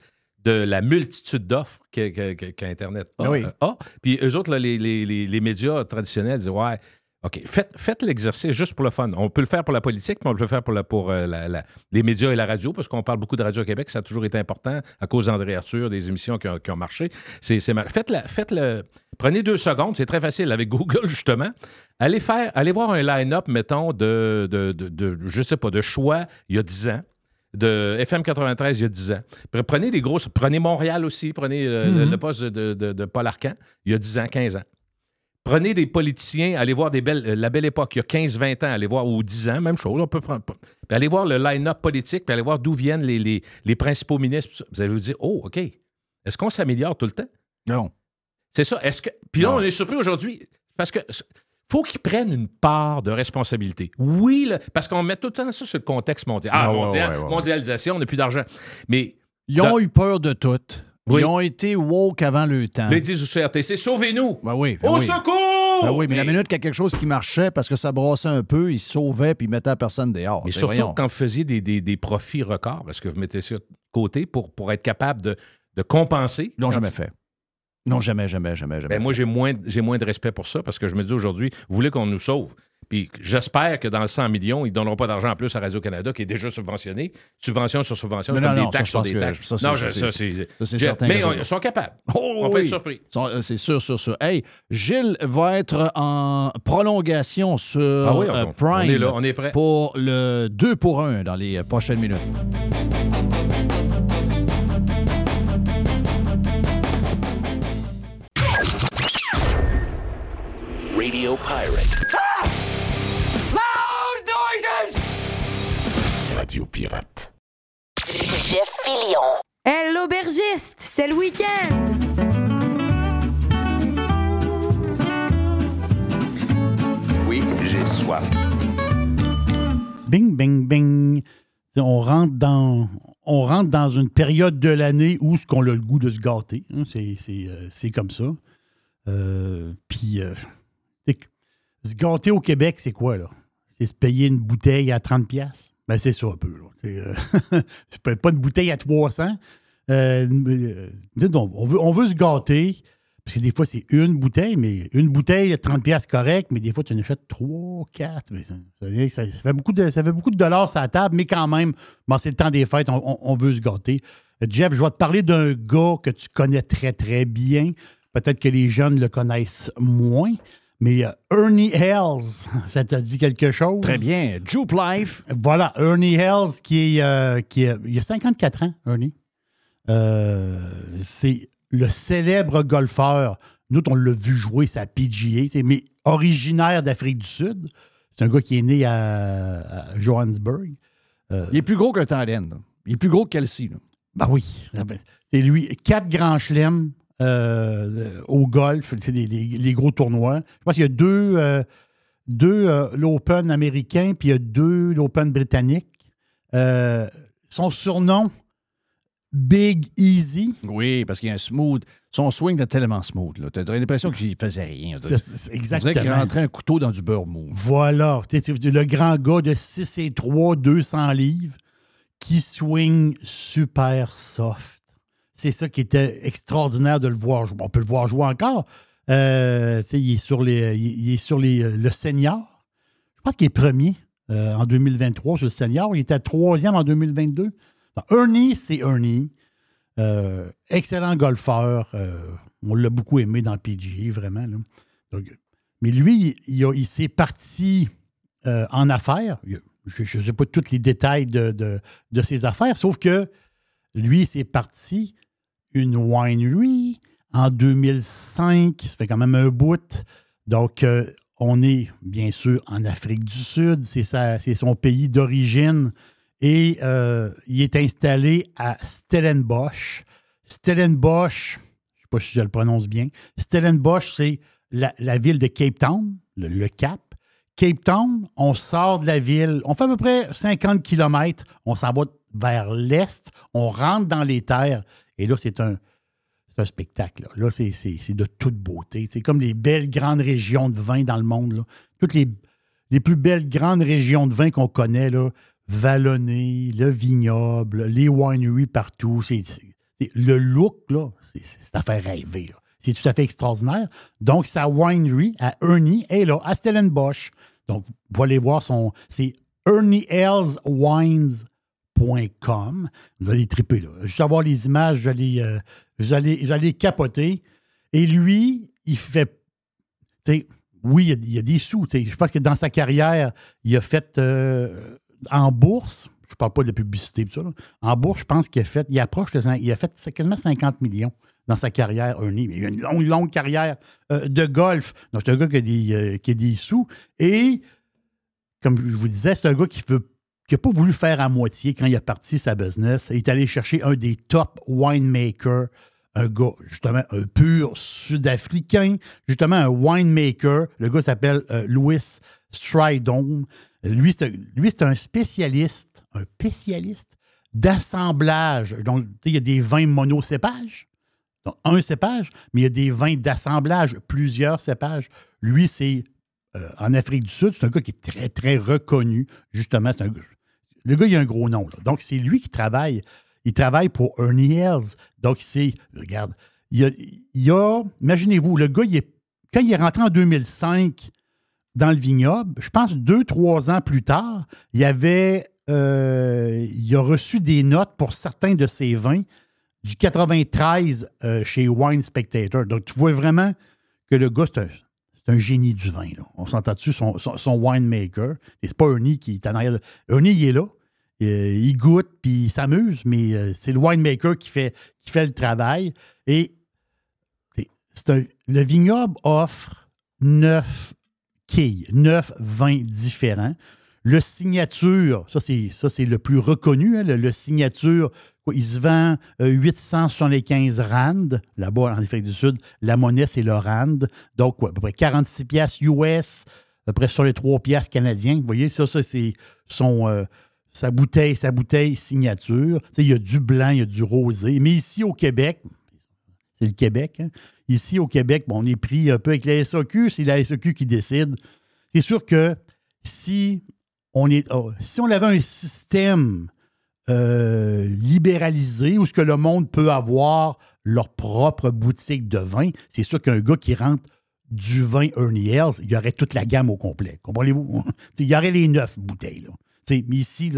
de la multitude d'offres que- que- que- qu'Internet a. Oui. euh, a. Puis, eux autres, là, les, les- les- les médias traditionnels disent Ouais, OK, faites, faites l'exercice juste pour le fun. On peut le faire pour la politique, mais on peut le faire pour, la- pour euh, la- la- les médias et la radio, parce qu'on parle beaucoup de Radio Québec. Ça a toujours été important à cause d'André Arthur, des émissions qui ont, qui ont marché. C'est, faites, la- faites le. Prenez deux secondes, c'est très facile avec Google, justement. Allez faire, allez voir un line-up, mettons, de, de, de, de- je sais pas, de choix il y a 10 ans. De FM 93 il y a 10 ans. Prenez les grosses. Prenez Montréal aussi. Prenez euh, le, le poste de, de- de Paul Arcan il y a 10 ans, 15 ans. Prenez des politiciens, allez voir des belles, euh, la belle époque, il y a 15-20 ans, allez voir, ou 10 ans, même chose, on peut prendre. Puis allez voir le line-up politique, puis allez voir d'où viennent les, les- les principaux ministres. Vous allez vous dire, oh, OK, est-ce qu'on s'améliore tout le temps? Non. C'est ça. Est-ce que. Puis là, Non. on est surpris aujourd'hui parce que faut qu'ils prennent une part de responsabilité. Oui, là, parce qu'on met tout le temps ça sur le contexte mondial. Ah, ouais, mondial, ouais, ouais, ouais. mondialisation, on n'a plus d'argent. Mais Ils ont eu peur de tout. Oui. Ils ont été woke avant le temps. les disent au CRTC, sauvez-nous! Ben oui, ben Au oui. secours! Ben oui, mais, la minute qu'il y a quelque chose qui marchait parce que ça brassait un peu, ils sauvaient puis ils mettaient la personne dehors. Mais Ben surtout voyons. quand vous faisiez des, des- des profits records, est-ce que vous mettez ça de côté pour, pour être capable de, de compenser? Ils l'ont jamais fait. Non, jamais, jamais, jamais, jamais. Ben, moi, j'ai moins, j'ai moins de respect pour ça parce que je me dis aujourd'hui, vous voulez qu'on nous sauve? Puis j'espère que dans le 100 millions, ils ne donneront pas d'argent en plus à Radio-Canada qui est déjà subventionné. Subvention sur subvention, c'est non, comme non, des taxes sur des taxes. ça, non, ça, je- c'est- ça, certain Mais ils sont capables. Oh, on peut oui. être surpris. Euh, C'est sûr, sûr, sûr. Hey, Gilles va être en prolongation sur Ah oui, on- euh, on Prime est là, on est prêt. pour le 2 pour 1 dans les euh, prochaines minutes. Radio Pirate. Ah! Loud noises! Radio Pirate. Jeff Fillion. Hey, l'aubergiste, c'est le week-end! Oui, j'ai soif. Bing, bing, bing. On rentre dans, on rentre dans une période de l'année où ce qu'on a le goût de se gâter. Hein. Euh, c'est comme ça. Euh, Puis, euh, se gâter au Québec, c'est quoi, là? C'est se payer une bouteille à 30$. piastres? Ben, c'est ça un peu, là. Euh, pas une bouteille à 300. Euh, euh, on, veut, se gâter. Parce que des fois, c'est une bouteille, mais une bouteille à 30$ piastres, correct, mais des fois, tu en achètes 3, 4. Mais ça, fait beaucoup de, ça fait beaucoup de dollars sur la table, mais quand même, c'est le temps des fêtes, on, on- on veut se gâter. Euh, Jeff, je vais te parler d'un gars que tu connais très, très bien. Peut-être que les jeunes le connaissent moins, mais Ernie Hells, ça te dit quelque chose? Très bien. Jupe Life. Voilà, Ernie Hells, qui est, euh, qui est- il a 54 ans, Ernie. Euh, c'est le célèbre golfeur. Nous, on l'a vu jouer sa PGA, c'est- mais originaire d'Afrique du Sud. C'est un gars qui est né à, à Johannesburg. Euh, Il est plus gros qu'un Tanden. là. Il est plus gros que Kelsey. là. ben oui. C'est lui. Quatre grands chelems euh, au golf. C'est les, les gros tournois. Je pense qu'il y a deux, euh, deux euh, l'Open américain, puis il y a deux l'Open britannique. Son surnom, Big Easy. Oui, parce qu'il y a un smooth. Son swing est tellement smooth. Tu as l'impression qu'il faisait rien. C'est- exactement. qu'il rentrait un couteau dans du beurre mou. Voilà. Le grand gars de 6 et 3, 200 livres, qui swing super soft. C'est ça qui était extraordinaire de le voir jouer. On peut le voir jouer encore. Euh, il est sur, les, il il est sur les, euh, le senior. Je pense qu'il est premier euh, en 2023 sur le senior. Il était troisième en 2022. Donc, Ernie, c'est Ernie. Euh, excellent golfeur. Euh, on l'a beaucoup aimé dans le PGA, vraiment. là. Mais lui, il, il il s'est parti euh, en affaires. Il Je ne sais pas tous les détails de, de- ses affaires, sauf que lui, c'est parti une winery en 2005. Ça fait quand même un bout. Donc, euh, on est bien sûr en Afrique du Sud. C'est son pays d'origine. Et euh, il est installé à Stellenbosch. Stellenbosch, je ne sais pas si je le prononce bien. Stellenbosch, c'est la, la ville de Cape Town, le, le Cap. Cape Town, on sort de la ville, on fait à peu près 50 km, on s'en va vers l'est, on rentre dans les terres, et là, c'est un, spectacle. Là, c'est, de toute beauté. C'est comme les belles grandes régions de vin dans le monde. là. Toutes les, plus belles grandes régions de vin qu'on connaît, là, Vallonné, le vignoble, les wineries partout. Le look, là, c'est, à faire rêver. C'est tout à fait extraordinaire. Donc, sa winery à Ernie est là, à Stellenbosch. Donc, vous allez voir son. C'est ernieellswines.com. Vous allez triper, là. Juste avoir les images, vous allez, euh, capoter. Et lui, il fait. Oui, il y a- il y, a des sous. Je pense que dans sa carrière, il a fait euh, en bourse. Je ne parle pas de la publicité, tout ça. En bourse, je pense qu'il a fait. Il approche de Il a fait quasiment 50 millions dans sa carrière. Mais il a une longue, longue carrière euh, de golf. Donc, c'est un gars qui a, des, euh, qui a des sous. Et, comme je vous disais, c'est un gars qui veut qui n'a pas voulu faire à moitié quand il a parti sa business. Il est allé chercher un des top winemakers, un gars, justement, un pur sud-africain, justement, un winemaker. Le gars s'appelle euh, Louis Stridome. Lui, c'est un, spécialiste, un spécialiste d'assemblage. Donc, il y a des vins monocépages. Donc, un cépage, mais il y a des vins d'assemblage, plusieurs cépages. Lui, c'est euh, en Afrique du Sud, c'est un gars qui est très, très reconnu. Justement, c'est un Le gars, il a un gros nom. Donc, c'est lui qui travaille. Il travaille pour Ernie Hells. Donc, c'est. Regarde, il a. Imaginez-vous, le gars, il est, quand il est rentré en 2005 dans le vignoble, je pense deux, trois ans plus tard, il avait. euh, il a reçu des notes pour certains de ses vins du 93 euh, chez Wine Spectator. Donc, tu vois vraiment que le gars, c'est un, génie du vin. On s'entend dessus, son, son, son winemaker. Et c'est pas Ernie qui est en arrière. Ernie, il est là. Euh, il goûte, puis il s'amuse, mais euh, c'est le winemaker qui fait, qui fait le travail. Et un- le vignoble offre neuf quilles, neuf vins différents. Le signature, ça c'est, le plus reconnu, hein, le, signature il se vend euh, 875 rand. Là-bas, en Afrique du Sud, la monnaie, c'est le rand. Donc, à peu près 46 piastres US, à peu près sur les 3 piastres canadiens. Vous voyez, ça, ça c'est son, euh, sa bouteille, sa bouteille signature. Tu sais, il y a du blanc, il y a du rosé. Mais ici, au Québec, c'est le Québec, hein? Ici, au Québec, on est pris un peu avec la SAQ, c'est la SAQ qui décide. C'est sûr que si on, oh, avait un système euh, libéralisé où ce que le monde peut avoir leur propre boutique de vin, c'est sûr qu'un gars qui rentre du vin Ernie Hells, il y aurait toute la gamme au complet. Comprenez-vous? Il y aurait les neuf bouteilles. Mais ici,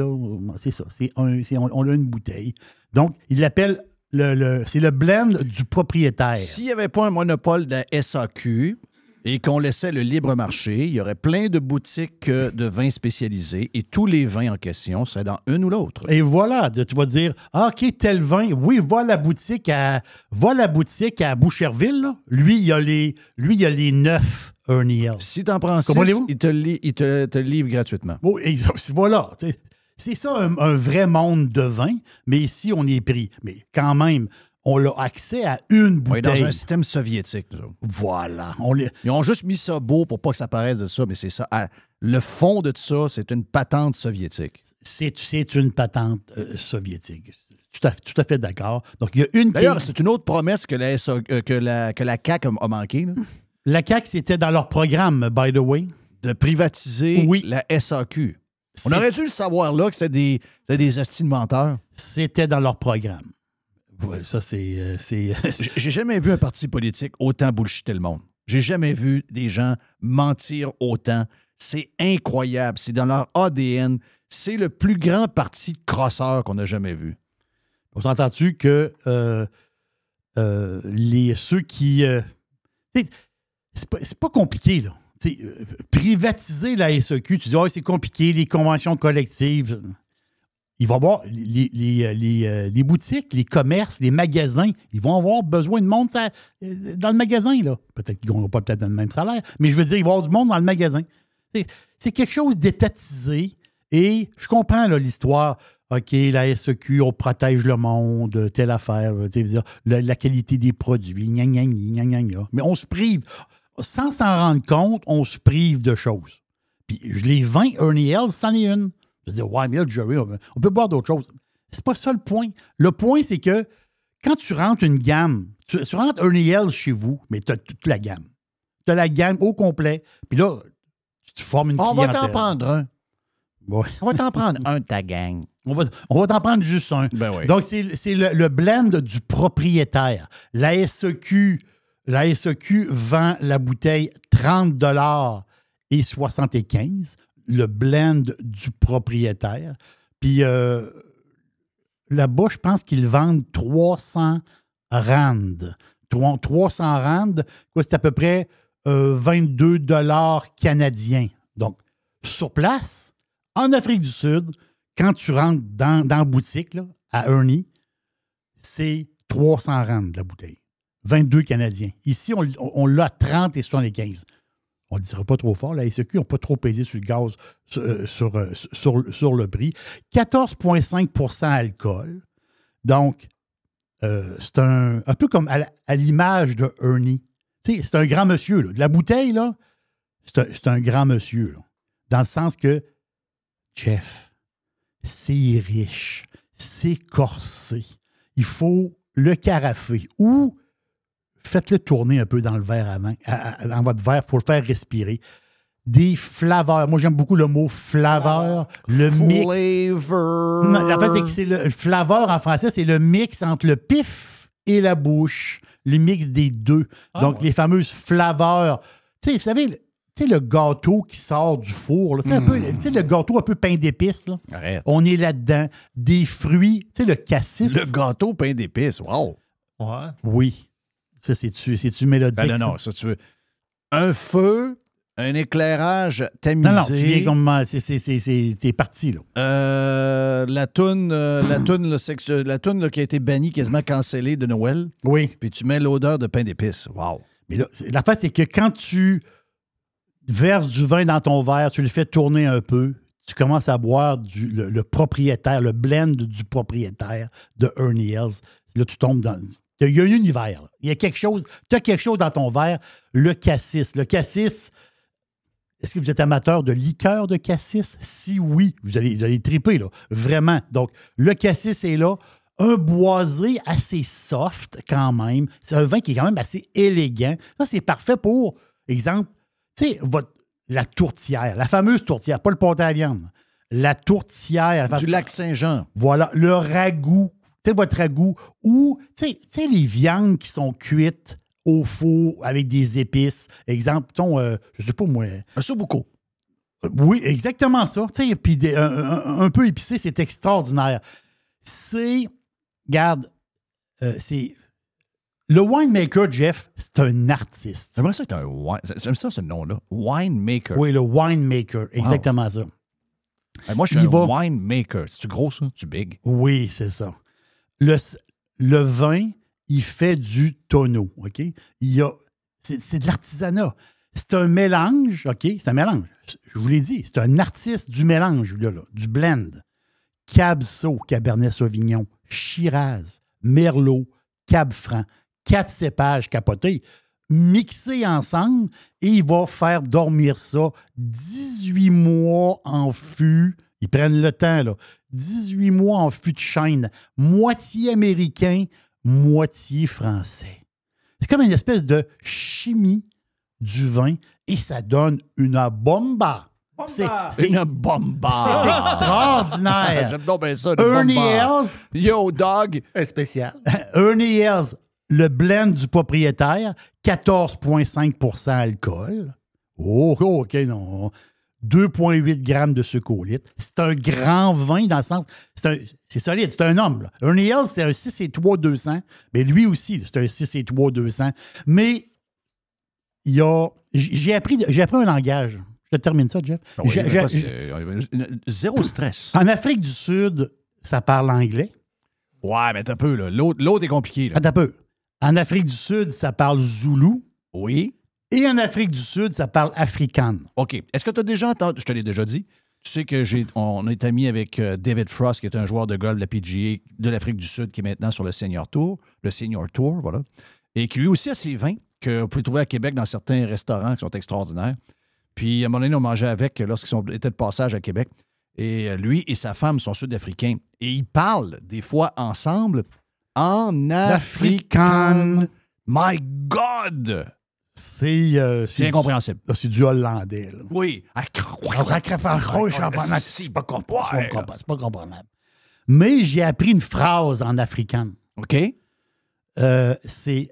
c'est ça. C'est un, on, a une bouteille. Donc, il l'appelle le, c'est le blend du propriétaire. S'il n'y avait pas un monopole de SAQ et qu'on laissait le libre marché, il y aurait plein de boutiques euh, de vins spécialisés et tous les vins en question seraient dans une ou l'autre. Et voilà, tu vas dire, ah, OK, tel vin, oui, va à la boutique à, va à, la boutique à Boucherville. là. Lui, il y a les, lui, il y a les neuf Ernie Hells. Si tu en prends six, il te, li- il te- te le livre gratuitement. Bon, et voilà. C'est ça un, un vrai monde de vin, mais ici, on est pris. Mais quand même, on a accès à une On est bouteille. dans un système soviétique. nous. Voilà. On les- Ils ont juste mis ça beau pour pas que ça paraisse de ça, mais c'est ça. Ah, Le fond de ça, c'est une patente soviétique. c'est, une patente euh, soviétique. Tout à, tout à fait d'accord. Donc, il y a une D'ailleurs, est- c'est une autre promesse que la, SA euh, que la, que la CAQ a, a manqué, là, La CAQ, c'était dans leur programme, by the way. de privatiser Oui. la SAQ. On aurait dû le savoir là que c'était des, des menteurs. C'était dans leur programme. Ouais, ça, c'est. euh, J'ai jamais vu un parti politique autant bullshiter le monde. J'ai jamais vu des gens mentir autant. C'est incroyable. C'est dans leur ADN. C'est le plus grand parti de crosseurs qu'on a jamais vu. On s'entend-tu que euh, euh, les, ceux qui. euh, c'est pas, pas compliqué, là. Privatiser la SEQ, tu dis, Ah, c'est compliqué, les conventions collectives. Il va avoir les, les, euh, euh, les boutiques, les commerces, les magasins, ils vont avoir besoin de monde euh, dans le magasin. là. Peut-être qu'ils n'auront pas peut-être le même salaire, mais je veux dire, il va y avoir du monde dans le magasin. C'est- quelque chose d'étatisé et je comprends l'histoire. OK, la SEQ, on protège le monde, telle affaire, dire, la, qualité des produits, gna, gna, gna, mais on se prive. Sans s'en rendre compte, on se prive de choses. Puis je les vins Ernie Hells, c'en est une. Je veux dire, ouais, mais là, Jerry, on peut- on peut boire d'autres choses. C'est pas ça le point. Le point, c'est que quand tu rentres une gamme, tu, tu rentres Ernie Hells chez vous, mais tu as toute la gamme. Tu as la gamme au complet. Puis là, tu, tu formes une On va clientèle. t'en prendre un. Ouais. On va t'en prendre un de ta gang. On va, on va t'en prendre juste un. Ben oui. Donc, c'est c'est le, le blend du propriétaire. La SEQ, la SEQ vend la bouteille 30 et 75, le blend du propriétaire. Puis euh, là-bas, je pense qu'ils vendent 300 rand. Trois- 300 rand, c'est à peu près euh, 22 dollars canadiens. Donc, sur place, en Afrique du Sud, quand tu rentres dans, dans la boutique, là, à Ernie, c'est 300 rand la bouteille. 22 Canadiens. Ici, on, on l'a à 30 et 75. On ne dira pas trop fort. La SEQ n'a pas trop pesé sur le gaz, sur, euh, sur, euh, sur- sur le prix. 14,5% alcool. Donc, euh, c'est un, un peu comme à, l'image de Ernie. C'est un grand monsieur. la bouteille, là, c'est un, grand monsieur. Dans le sens que, Jeff, c'est riche, c'est corsé. Il faut le carafer ou faites-le tourner un peu dans le verre avant, à- à- dans votre verre pour le faire respirer. Des flaveurs. Moi, j'aime beaucoup le mot flaveur. Le mix. Flavor. Non, la fait, c'est que c'est le flaveur en français, c'est le mix entre le pif et la bouche. Le mix des deux. Ah, Donc, les fameuses flaveurs. Tu sais, vous savez, le- tu sais, le gâteau qui sort du four, là, tu sais, un peu- tu sais, le gâteau un peu pain d'épices. Hmm. On est là-dedans. Des fruits, tu sais, le cassis. Le gâteau pain d'épices. Wow. Ouais. Oui. Ça, c'est-tu, c'est-tu mélodique? Ben non, non, ça, tu veux. Un feu, un éclairage tamisé. Non, non, tu viens comme. c'est- c'est- c'est- c'est- T'es parti, là. Euh, la toune, euh, la toune, la toune là, qui a été bannie, quasiment cancellée de Noël. Oui. Puis tu mets l'odeur de pain d'épices. Wow. Mais là, c'est- l'affaire, c'est que quand tu verses du vin dans ton verre, tu le fais tourner un peu, tu commences à boire du, le, le propriétaire, le blend du propriétaire de Ernie Hells. Là, tu tombes dans. Il y a un univers. là. Il y a quelque chose. Tu as quelque chose dans ton verre. Le cassis. Le cassis. Est-ce que vous êtes amateur de liqueur de cassis? Si oui, vous allez, vous allez triper, là. Vraiment. Donc, le cassis est là. Un boisé assez soft, quand même. C'est un vin qui est quand même assez élégant. Ça, c'est parfait pour, exemple, tu sais, votre- la tourtière, la fameuse tourtière, pas le pâté à viande. La tourtière. Du lac Saint-Jean. Voilà, le ragoût. Tu sais, votre ragoût. Ou, tu sais- les viandes qui sont cuites au four avec des épices. Exemple, ton, euh, je sais pas moi. Un soubouco. Oui, exactement ça. Tu sais, puis des- un, un- un peu épicé, c'est extraordinaire. C'est, regarde, euh, c'est. Le winemaker, Jeff, c'est un artiste. J'aimerais ça être un wine. J'aime ça, ce nom-là. Winemaker. Oui, le winemaker, exactement ça. Euh, Moi, je suis Il un va- winemaker. C'est-tu gros, ça? Tu big? Oui, c'est ça. Le, vin, il fait du tonneau, OK? Il y a, c'est, de l'artisanat. C'est un mélange, OK? C'est un mélange. Je vous l'ai dit, c'est un artiste du mélange, là, là, du blend. Cab-Saut, Cabernet Sauvignon, Shiraz, Merlot, Cab Franc, quatre cépages capotés, mixés ensemble, et il va faire dormir ça 18 mois en fût. Ils prennent le temps, là. 18 mois en fût de chêne, moitié américain, moitié français. C'est comme une espèce de chimie du vin et ça donne une bomba. C'est Une bomba. c'est extraordinaire. J'aime donc bien ça, une Ernie bomba. Hells, Yo, dog. Un spécial. Ernie Hells, le blend du propriétaire, 14,5% alcool. Oh, oh, OK, non. 2,8 grammes de sucre au litre. C'est un grand vin dans le sens. C'est un- c'est solide, c'est un homme. Là. Ernie c'est un 6 et 3 200. Mais lui aussi, c'est un 6 et 3 200. Mais il y a. J'ai appris, j'ai appris un langage. Je te termine ça, Jeff. Ah oui, Zéro stress. en Afrique du Sud, ça parle anglais. Ouais, mais t'as un peu, là. L'autre l'autre est compliqué, là. Un peu. En Afrique du Sud, ça parle zoulou. Oui. Et en Afrique du Sud, ça parle africain. OK. Est-ce que tu as déjà entendu, je te l'ai déjà dit, tu sais que j'ai, on est ami avec euh, David Frost, qui est un joueur de golf de la PGA de l'Afrique du Sud, qui est maintenant sur le Senior Tour, le Senior Tour, voilà, et qui lui aussi a ses vins que vous pouvez trouver à Québec dans certains restaurants qui sont extraordinaires. Puis à un moment donné, on mangeait avec lorsqu'ils étaient de passage à Québec. Et euh, lui et sa femme sont sud-africains. Et ils parlent des fois ensemble en africain. My God! C'est euh, C'est incompréhensible. Ah, C'est du hollandais. là. Oui. C'est pas comprenable. C'est pas comprenable. Mais j'ai appris une phrase en africain. OK? Euh, c'est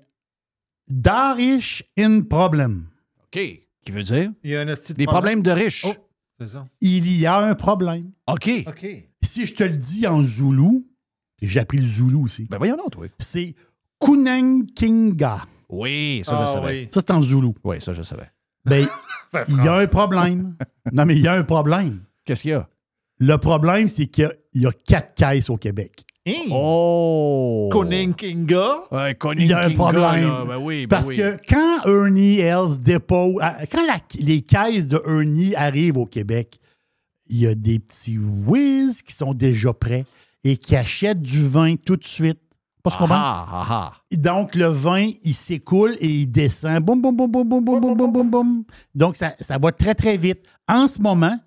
Darish in problem. OK. Qui veut dire? Il y a un Des problèmes de riches. Oh, c'est ça. Il y a un problème. OK. OK. Si je te le dis en zoulou, j'ai appris le zoulou aussi, Ben voyons donc, oui. c'est Kuneng Kinga. Oui, ça, je Ah, savais. oui. Ça, c'est en zoulou. Oui, ça, je savais. Ben, il y a un problème. Non, mais il y a un problème. Qu'est-ce qu'il y a? Le problème, c'est qu'il y a- il y a quatre caisses au Québec. Oh! Koning Kinga. Ouais, Koning Il y a un problème. là. Ben oui, ben Parce oui. que quand Ernie Hells dépose, à- quand la- les caisses de Ernie arrivent au Québec, il y a des petits whiz qui sont déjà prêts et qui achètent du vin tout de suite. Pas ce qu'on Ah, ah, ah. Donc, le vin, il s'écoule et il descend. Boum, boum, boum, boum, boum, boum, boum, boum, boum, boum. Donc, ça, ça va très, très vite. En ce moment,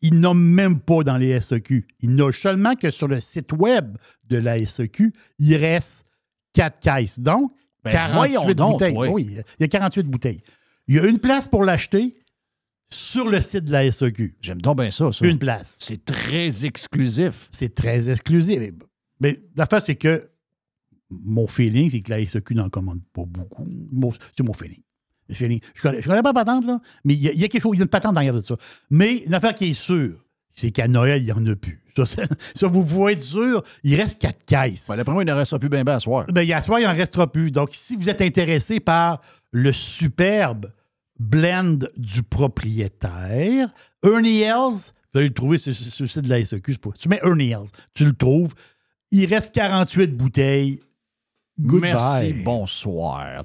il n'a même pas dans les SEQ. Il n'a seulement que sur le site web de la SEQ, il reste quatre caisses. Donc, Ben, 48 voyons donc, bouteilles. oui. Oui, il y a 48 bouteilles. Il y a une place pour l'acheter sur le site de la SEQ. J'aime donc bien ça, ça. Une place. C'est très exclusif. C'est très exclusif. Mais l'affaire, c'est que mon feeling, c'est que la SEQ n'en commande pas beaucoup. C'est mon feeling. Le feeling. Je connais, je connais pas la patente, là, mais il y, a- il y a quelque chose, il y a une patente derrière de ça. Mais une affaire qui est sûre, c'est qu'à Noël, il n'y en a plus. Ça, vous pouvez être sûr, il reste quatre caisses. Ouais, D'après moi, il ne restera plus bien ben à soir. Ben, a soir, il n'en restera plus. Donc, si vous êtes intéressé par le superbe blend du propriétaire, Ernie Hells, vous allez le trouver sur, sur le site de la SEQ. pas- Tu mets Ernie Hells, tu le trouves. Il reste 48 bouteilles. Goodbye. Merci, bonsoir.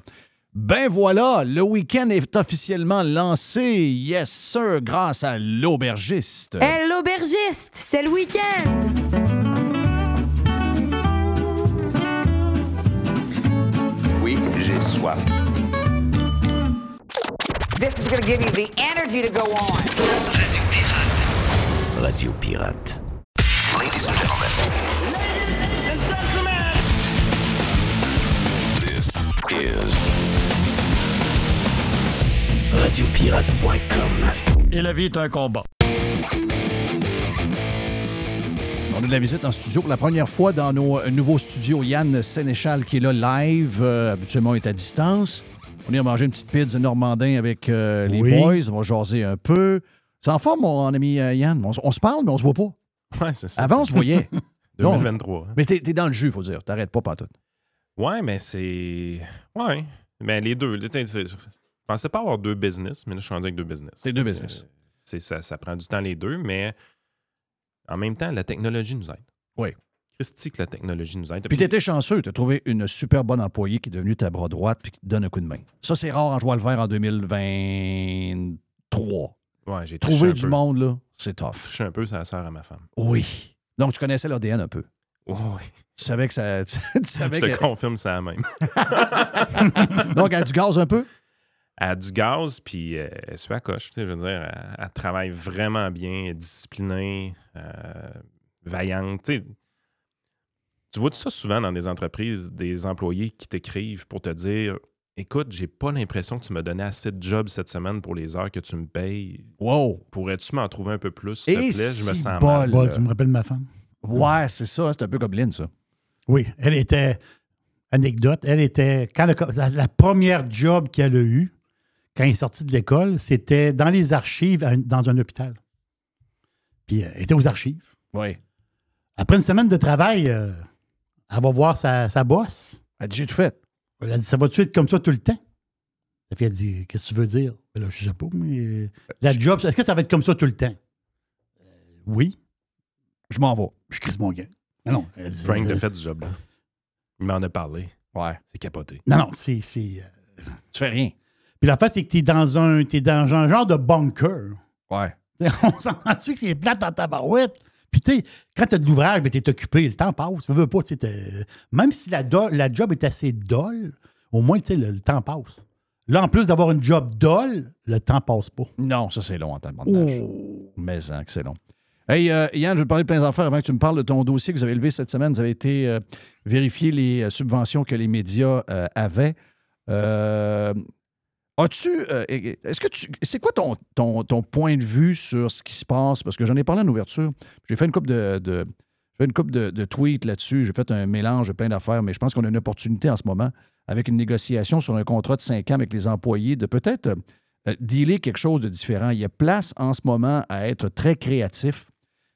Ben voilà, le week-end est officiellement lancé. Yes, sir, grâce à l'aubergiste. Hey, l'aubergiste, c'est le week-end! Oui, j'ai soif. This is going to give you the energy to go on. Radio Pirate. Radio Pirate. Ladies and gentlemen. Is radiopirate.com. Et la vie est un combat. On a de la visite en studio pour la première fois dans nos euh, nouveaux studios. Yann Sénéchal qui est là live, euh, habituellement est à distance. On est à manger une petite pizza normandin avec euh, les Oui. boys. On va jaser un peu. C'est en forme, mon ami euh, Yann. On, se parle, mais on se voit pas. Ouais, c'est ça. Avant, on se voyait. Non. 2023. hein. Mais t'es es dans le jeu, faut dire. T'arrêtes pas pantoute. Ouais, mais c'est. Ouais. Mais les deux. tu Je pensais pas avoir deux business, mais là, je suis rendu avec deux business. C'est deux business. euh, c'est ça, ça prend du temps les deux, mais en même temps, la technologie nous aide. Oui. Christy, que la technologie nous aide. Puis t'étais chanceux. T'as trouvé une super bonne employée qui est devenue ta bras droite puis qui te donne un coup de main. Ça, c'est rare en jouant le vert en 2023. Ouais, j'ai Trouver du peu. monde, là, c'est tough. triché un peu, ça sert à ma femme. Oui. Donc, tu connaissais l'ADN un peu. Oui. Tu savais que ça. Tu, tu savais Je te que- confirme ça la même. Donc, elle a du gaz un peu? Elle a du gaz, puis euh, elle à coche. tu sais, Je veux dire, elle, elle travaille vraiment bien, elle est disciplinée, euh, vaillante. Tu vois tout ça souvent dans des entreprises, des employés qui t'écrivent pour te dire Écoute, j'ai pas l'impression que tu m'as donné assez de jobs cette semaine pour les heures que tu me payes. Wow. Pourrais-tu m'en trouver un peu plus, s'il te plaît? Je me sens bol. mal. Tu me rappelles ma femme? Ouais, c'est ça. C'est un peu comme Lynn, ça. Oui, elle était. Anecdote, elle était. Quand le- la, la première job qu'elle a eue, quand elle est sortie de l'école, c'était dans les archives un- dans un hôpital. Puis euh, elle était aux archives. Oui. Après une semaine de travail, euh, elle va voir sa, sa boss. Elle dit J'ai tout fait. Elle a dit Ça va-tu être comme ça tout le temps? La fille a dit Qu'est-ce que tu veux dire? Ben là, je sais pas, mais. euh, La job, est-ce que ça va être comme ça tout le temps? Euh, oui. Je m'en vais. Je crise mon gars. Mais non. elle dit- Frank de fait du job, là. Il m'en a parlé. Ouais. C'est capoté. Non, non, c'est. c'est, euh, Tu fais rien. Puis la face, c'est que t'es dans un. T'es dans un genre de bunker. Ouais. On s'en rend dessus que c'est plate dans ta barouette. Puis tu sais, quand t'as de l'ouvrage, ben, t'es occupé, le temps passe. Tu veux pas, tu même si la, do- la job est assez dolle, au moins, tu sais, le, le temps passe. Là, en plus d'avoir une job dolle, le temps passe pas. Non, ça, c'est long en temps de montage. Oh. Mais hein, que c'est long. Hey, euh, Yann, je vais parler de plein d'affaires avant que tu me parles de ton dossier que vous avez levé cette semaine. Vous avez été euh, vérifier les euh, subventions que les médias avaient. As-tu. Est-ce que tu. C'est quoi ton, ton, ton point de vue sur ce qui se passe? Parce que j'en ai parlé en ouverture. J'ai fait une coupe de. de j'ai fait une de, de tweets là-dessus. J'ai fait un mélange de plein d'affaires, mais je pense qu'on a une opportunité en ce moment, avec une négociation sur un contrat de cinq ans avec les employés, de peut-être dealer quelque chose de différent. Il y a place en ce moment à être très créatif,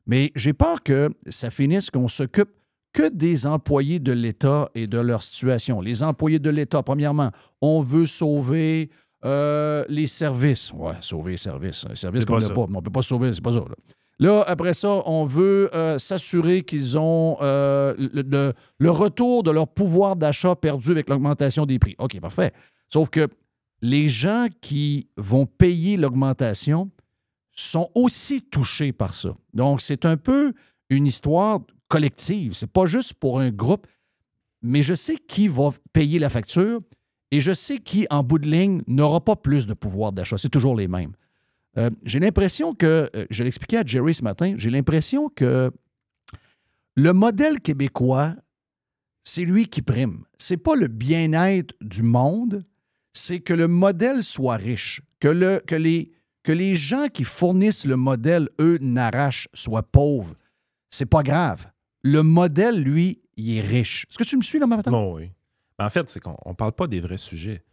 mais j'ai peur que ça finisse qu'on s'occupe que des employés de l'État et de leur situation. Les employés de l'État, premièrement, on veut sauver euh, les services. Ouais, sauver les services. Les services qu'on n'a pas. mais On ne peut pas sauver, c'est pas ça. Là. Là, après ça, on veut euh, s'assurer qu'ils ont euh, le, le- le retour de leur pouvoir d'achat perdu avec l'augmentation des prix. OK, parfait. Sauf que les gens qui vont payer l'augmentation sont aussi touchés par ça. Donc, c'est un peu une histoire collective. C'est pas juste pour un groupe, mais je sais qui va payer la facture et je sais qui, en bout de ligne, n'aura pas plus de pouvoir d'achat. C'est toujours les mêmes. Euh, j'ai l'impression que, euh, je l'expliquais à Jerry ce matin, j'ai l'impression que le modèle québécois, c'est lui qui prime. C'est pas le bien-être du monde, c'est que le modèle soit riche, que, le, que, les, que les gens qui fournissent le modèle, eux, n'arrachent, soient pauvres. C'est pas grave. Le modèle, lui, il est riche. Est-ce que tu me suis là, ma matin? Non, oui. Mais en fait, c'est qu'on ne parle pas des vrais sujets.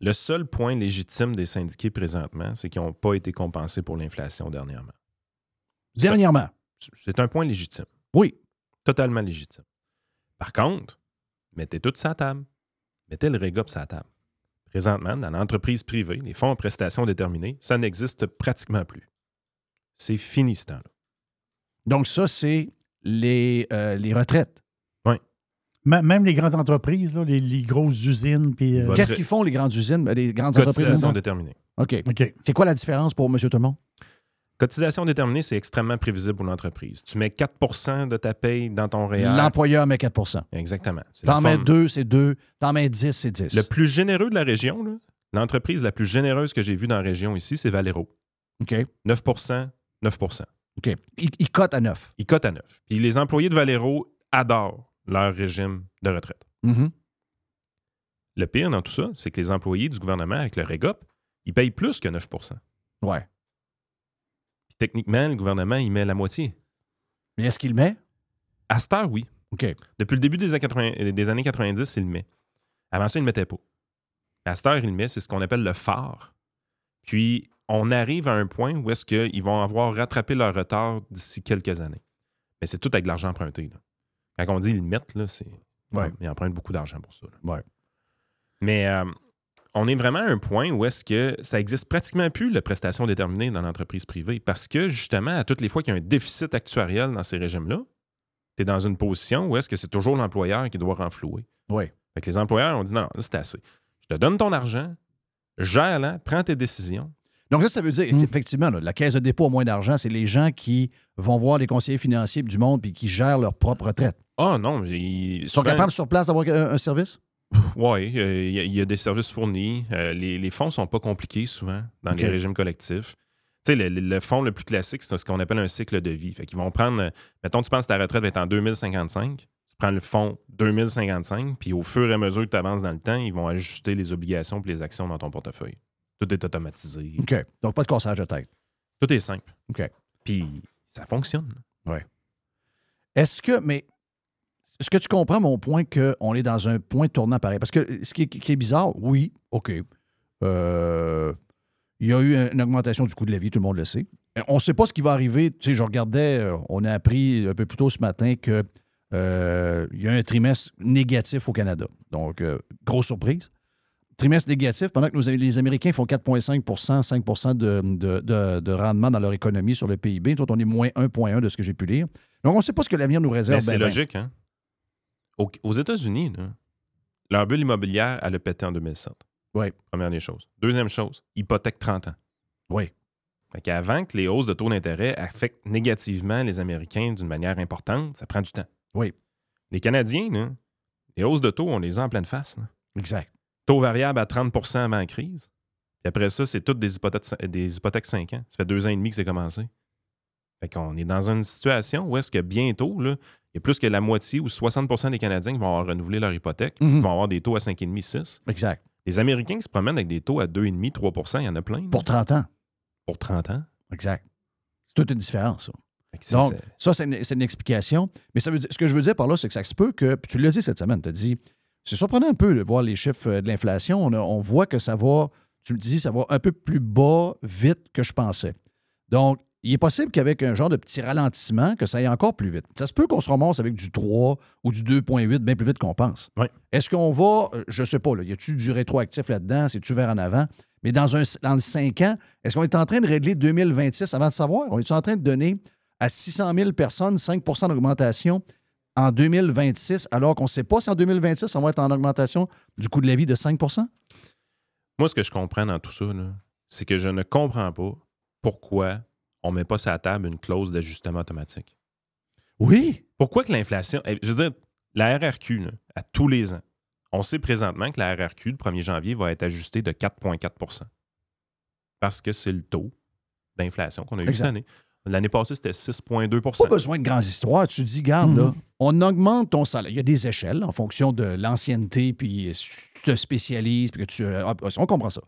Le seul point légitime des syndiqués présentement, c'est qu'ils n'ont pas été compensés pour l'inflation dernièrement. Dernièrement. C'est un point légitime. Oui. Totalement légitime. Par contre, mettez tout ça à table. Mettez le régop la table. Présentement, dans l'entreprise privée, les fonds en prestations déterminées, ça n'existe pratiquement plus. C'est fini ce temps-là. Donc, ça, c'est les, euh, les retraites. Oui. M- même les grandes entreprises, là, les, les grosses usines. puis, euh, Qu'est-ce qu'ils font, les grandes usines, les grandes entreprises? Cotisation là-dedans? déterminée. OK. OK. C'est quoi la différence pour M. Tout-le-Monde? Cotisation déterminée, c'est extrêmement prévisible pour l'entreprise. Tu mets 4% de ta paye dans ton REER. L'employeur met 4% Exactement. T'en mets forme- 2, c'est 2. T'en mets 10, c'est 10. Le plus généreux de la région, l'entreprise la plus généreuse que j'ai vue dans la région ici, c'est Valero. OK. 9% 9% OK. Ils, ils cotent à 9. Ils cotent à 9. Puis les employés de Valero adorent leur régime de retraite. Mhm. Le pire dans tout ça, c'est que les employés du gouvernement avec le REGOP, ils payent plus que 9% Ouais. Techniquement, le gouvernement, il met la moitié. Mais est-ce qu'il le met? À cette heure, oui. OK. Depuis le début des années 80 euh, des années 90, il le met. Avant ça, il ne le mettait pas. À cette heure, il le met, c'est ce qu'on appelle le phare. Puis, on arrive à un point où est-ce qu'ils vont avoir rattrapé leur retard d'ici quelques années. Mais c'est tout avec de l'argent emprunté. là. Quand on dit ils le mettent, là, c'est. Ouais. Ils empruntent beaucoup d'argent pour ça. là. Ouais. Mais euh, on est vraiment à un point où est-ce que ça existe pratiquement plus, la prestation déterminée dans l'entreprise privée. Parce que, justement, à toutes les fois qu'il y a un déficit actuariel dans ces régimes-là, tu es dans une position où est-ce que c'est toujours l'employeur qui doit renflouer. Oui. Fait que les employeurs ont dit non, c'est assez. Je te donne ton argent, gère-la, prends tes décisions. Donc, ça, ça veut dire, effectivement, là, la caisse de dépôt a moins d'argent, c'est les gens qui vont voir les conseillers financiers du monde puis qui gèrent leur propre retraite. Ah non, ils Ils sont capables sur place d'avoir un, un service? Oui, il y, a- il y a des services fournis. Euh, les, les fonds ne sont pas compliqués souvent dans les régimes collectifs. Tu sais, le, fonds le plus classique, c'est ce qu'on appelle un cycle de vie. Fait qu'ils vont prendre, euh, mettons, tu penses que ta retraite va être en 2055, tu prends le fonds 2055, puis au fur et à mesure que tu avances dans le temps, ils vont ajuster les obligations et les actions dans ton portefeuille. Tout est automatisé. OK. Donc, pas de cassage de tête. Tout est simple. OK. Puis ça fonctionne. Oui. Est-ce que, mais, est-ce que tu comprends mon point qu'on est dans un point tournant pareil? Parce que ce qui est, qui est bizarre, oui, OK. Euh, il y a eu une augmentation du coût de la vie, tout le monde le sait. Euh, On ne sait pas ce qui va arriver. Tu sais, je regardais, euh, on a appris un peu plus tôt ce matin que euh, il y a un trimestre négatif au Canada. Donc, euh, grosse surprise. Trimestre négatif, pendant que les Américains font 4,5% 5 de, de- de- de rendement dans leur économie sur le PIB. Autres, on est moins 1,1 de ce que j'ai pu lire. Donc, on ne sait pas ce que l'avenir nous réserve. C'est ben, ben. logique, hein? Au- aux États-Unis, leur bulle immobilière, elle a pété en 2007. Oui. Première des choses. Deuxième chose, hypothèque 30 ans. Oui. Fait qu'avant que les hausses de taux d'intérêt affectent négativement les Américains d'une manière importante, ça prend du temps. Oui. Les Canadiens, là, les hausses de taux, on les a en pleine face. là. Exact. Taux variable à 30% avant la crise. Puis après ça, c'est toutes des hypothèques, des hypothèques 5 ans. Ça fait deux ans et demi que c'est commencé. Fait qu'on est dans une situation où est-ce que bientôt, là, y a plus que la moitié ou 60% des Canadiens qui vont avoir renouvelé leur hypothèque, Mhm. qui vont avoir des taux à 5,5, 6. Exact. Les Américains qui se promènent avec des taux à 2,5, 3% il y en a plein. Pour 30 ans. Pour 30 ans. Exact. C'est toute une différence, ça. Donc, ça, c'est une, explication. Mais ça veut dire, ce que je veux dire par là, c'est que ça se peut que, puis tu l'as dit cette semaine, tu as dit, c'est surprenant un peu de voir les chiffres euh, de l'inflation. On, voit que ça va, tu le dis, ça va un peu plus bas vite que je pensais. Donc, il est possible qu'avec un genre de petit ralentissement, que ça aille encore plus vite. Ça se peut qu'on se remonte avec du 3 ou du 2,8 bien plus vite qu'on pense. Oui. Est-ce qu'on va, euh, je sais pas, là, y a-tu du rétroactif là-dedans? C'est-tu vers en avant? Mais dans, un, dans le 5 ans, est-ce qu'on est en train de régler 2026 avant de savoir? On est en train de donner à 600 000 personnes 5% d'augmentation en 2026, alors qu'on ne sait pas si en 2026, on va être en augmentation du coût de la vie de 5% Moi, ce que je comprends dans tout ça, c'est que je ne comprends pas pourquoi on ne met pas sur la table une clause d'ajustement automatique. Oui. Pourquoi que l'inflation. eh, Je veux dire, la RRQ, là, à tous les ans, on sait présentement que la RRQ, le 1er janvier, va être ajustée de 4,4% Parce que c'est le taux d'inflation qu'on a eu Exact. cette année. L'année passée, c'était 6,2% Pas besoin de grandes histoires. Tu dis, garde, là, on augmente ton salaire. Il y a des échelles en fonction de l'ancienneté, puis si tu te spécialises, puis que tu. ah, on comprend ça.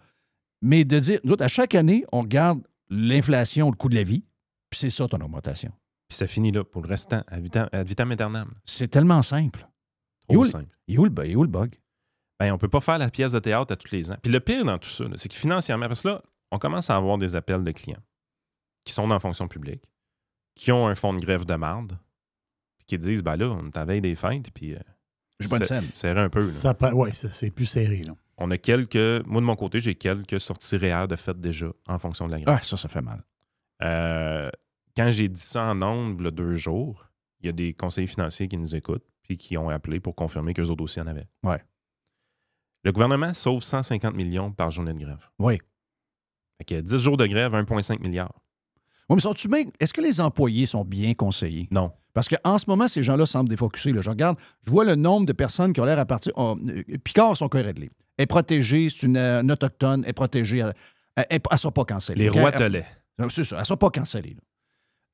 Mais de dire, nous autres, à chaque année, on regarde l'inflation, le coût de la vie, puis c'est ça ton augmentation. Puis ça finit là pour le restant, ad vitam, ad vitam aeternam. C'est tellement simple. Trop où le- simple. Il est où le, bug? Ben, on peut pas faire la pièce de théâtre à tous les ans. Puis le pire dans tout ça, c'est que financièrement, parce que là, on commence à avoir des appels de clients qui sont dans la fonction publique, qui ont un fonds de grève de marde, puis qui disent, ben là, on est à la veille des fêtes, puis... euh, J'ai pas de c'est- scène. Serrer un peu. là. Ça ouais, c'est c'est plus serré. Là. On a quelques... Moi, de mon côté, j'ai quelques sorties réelles de fête déjà en fonction de la grève. Ah, ça, ça fait mal. Euh, quand j'ai dit ça en a deux jours, il y a des conseillers financiers qui nous écoutent, puis qui ont appelé pour confirmer qu'eux autres aussi en avaient. Ouais. Le gouvernement sauve 150 millions par journée de grève. Oui. Fait que 10 jours de grève, 1,5 milliard. Oui, mais sont-tu bien. Est-ce que les employés sont bien conseillés? Non. Parce qu'en ce moment, ces gens-là semblent défocusés. là. Je regarde, je vois le nombre de personnes qui ont l'air à partir. oh, euh, Picard, son cœur réglé. Est protégée, c'est une, euh, une autochtone, est protégée. Elle ne sera pas cancellée. Les rois Elle- telets. Non, C'est ça, elle ne sera pas cancellée.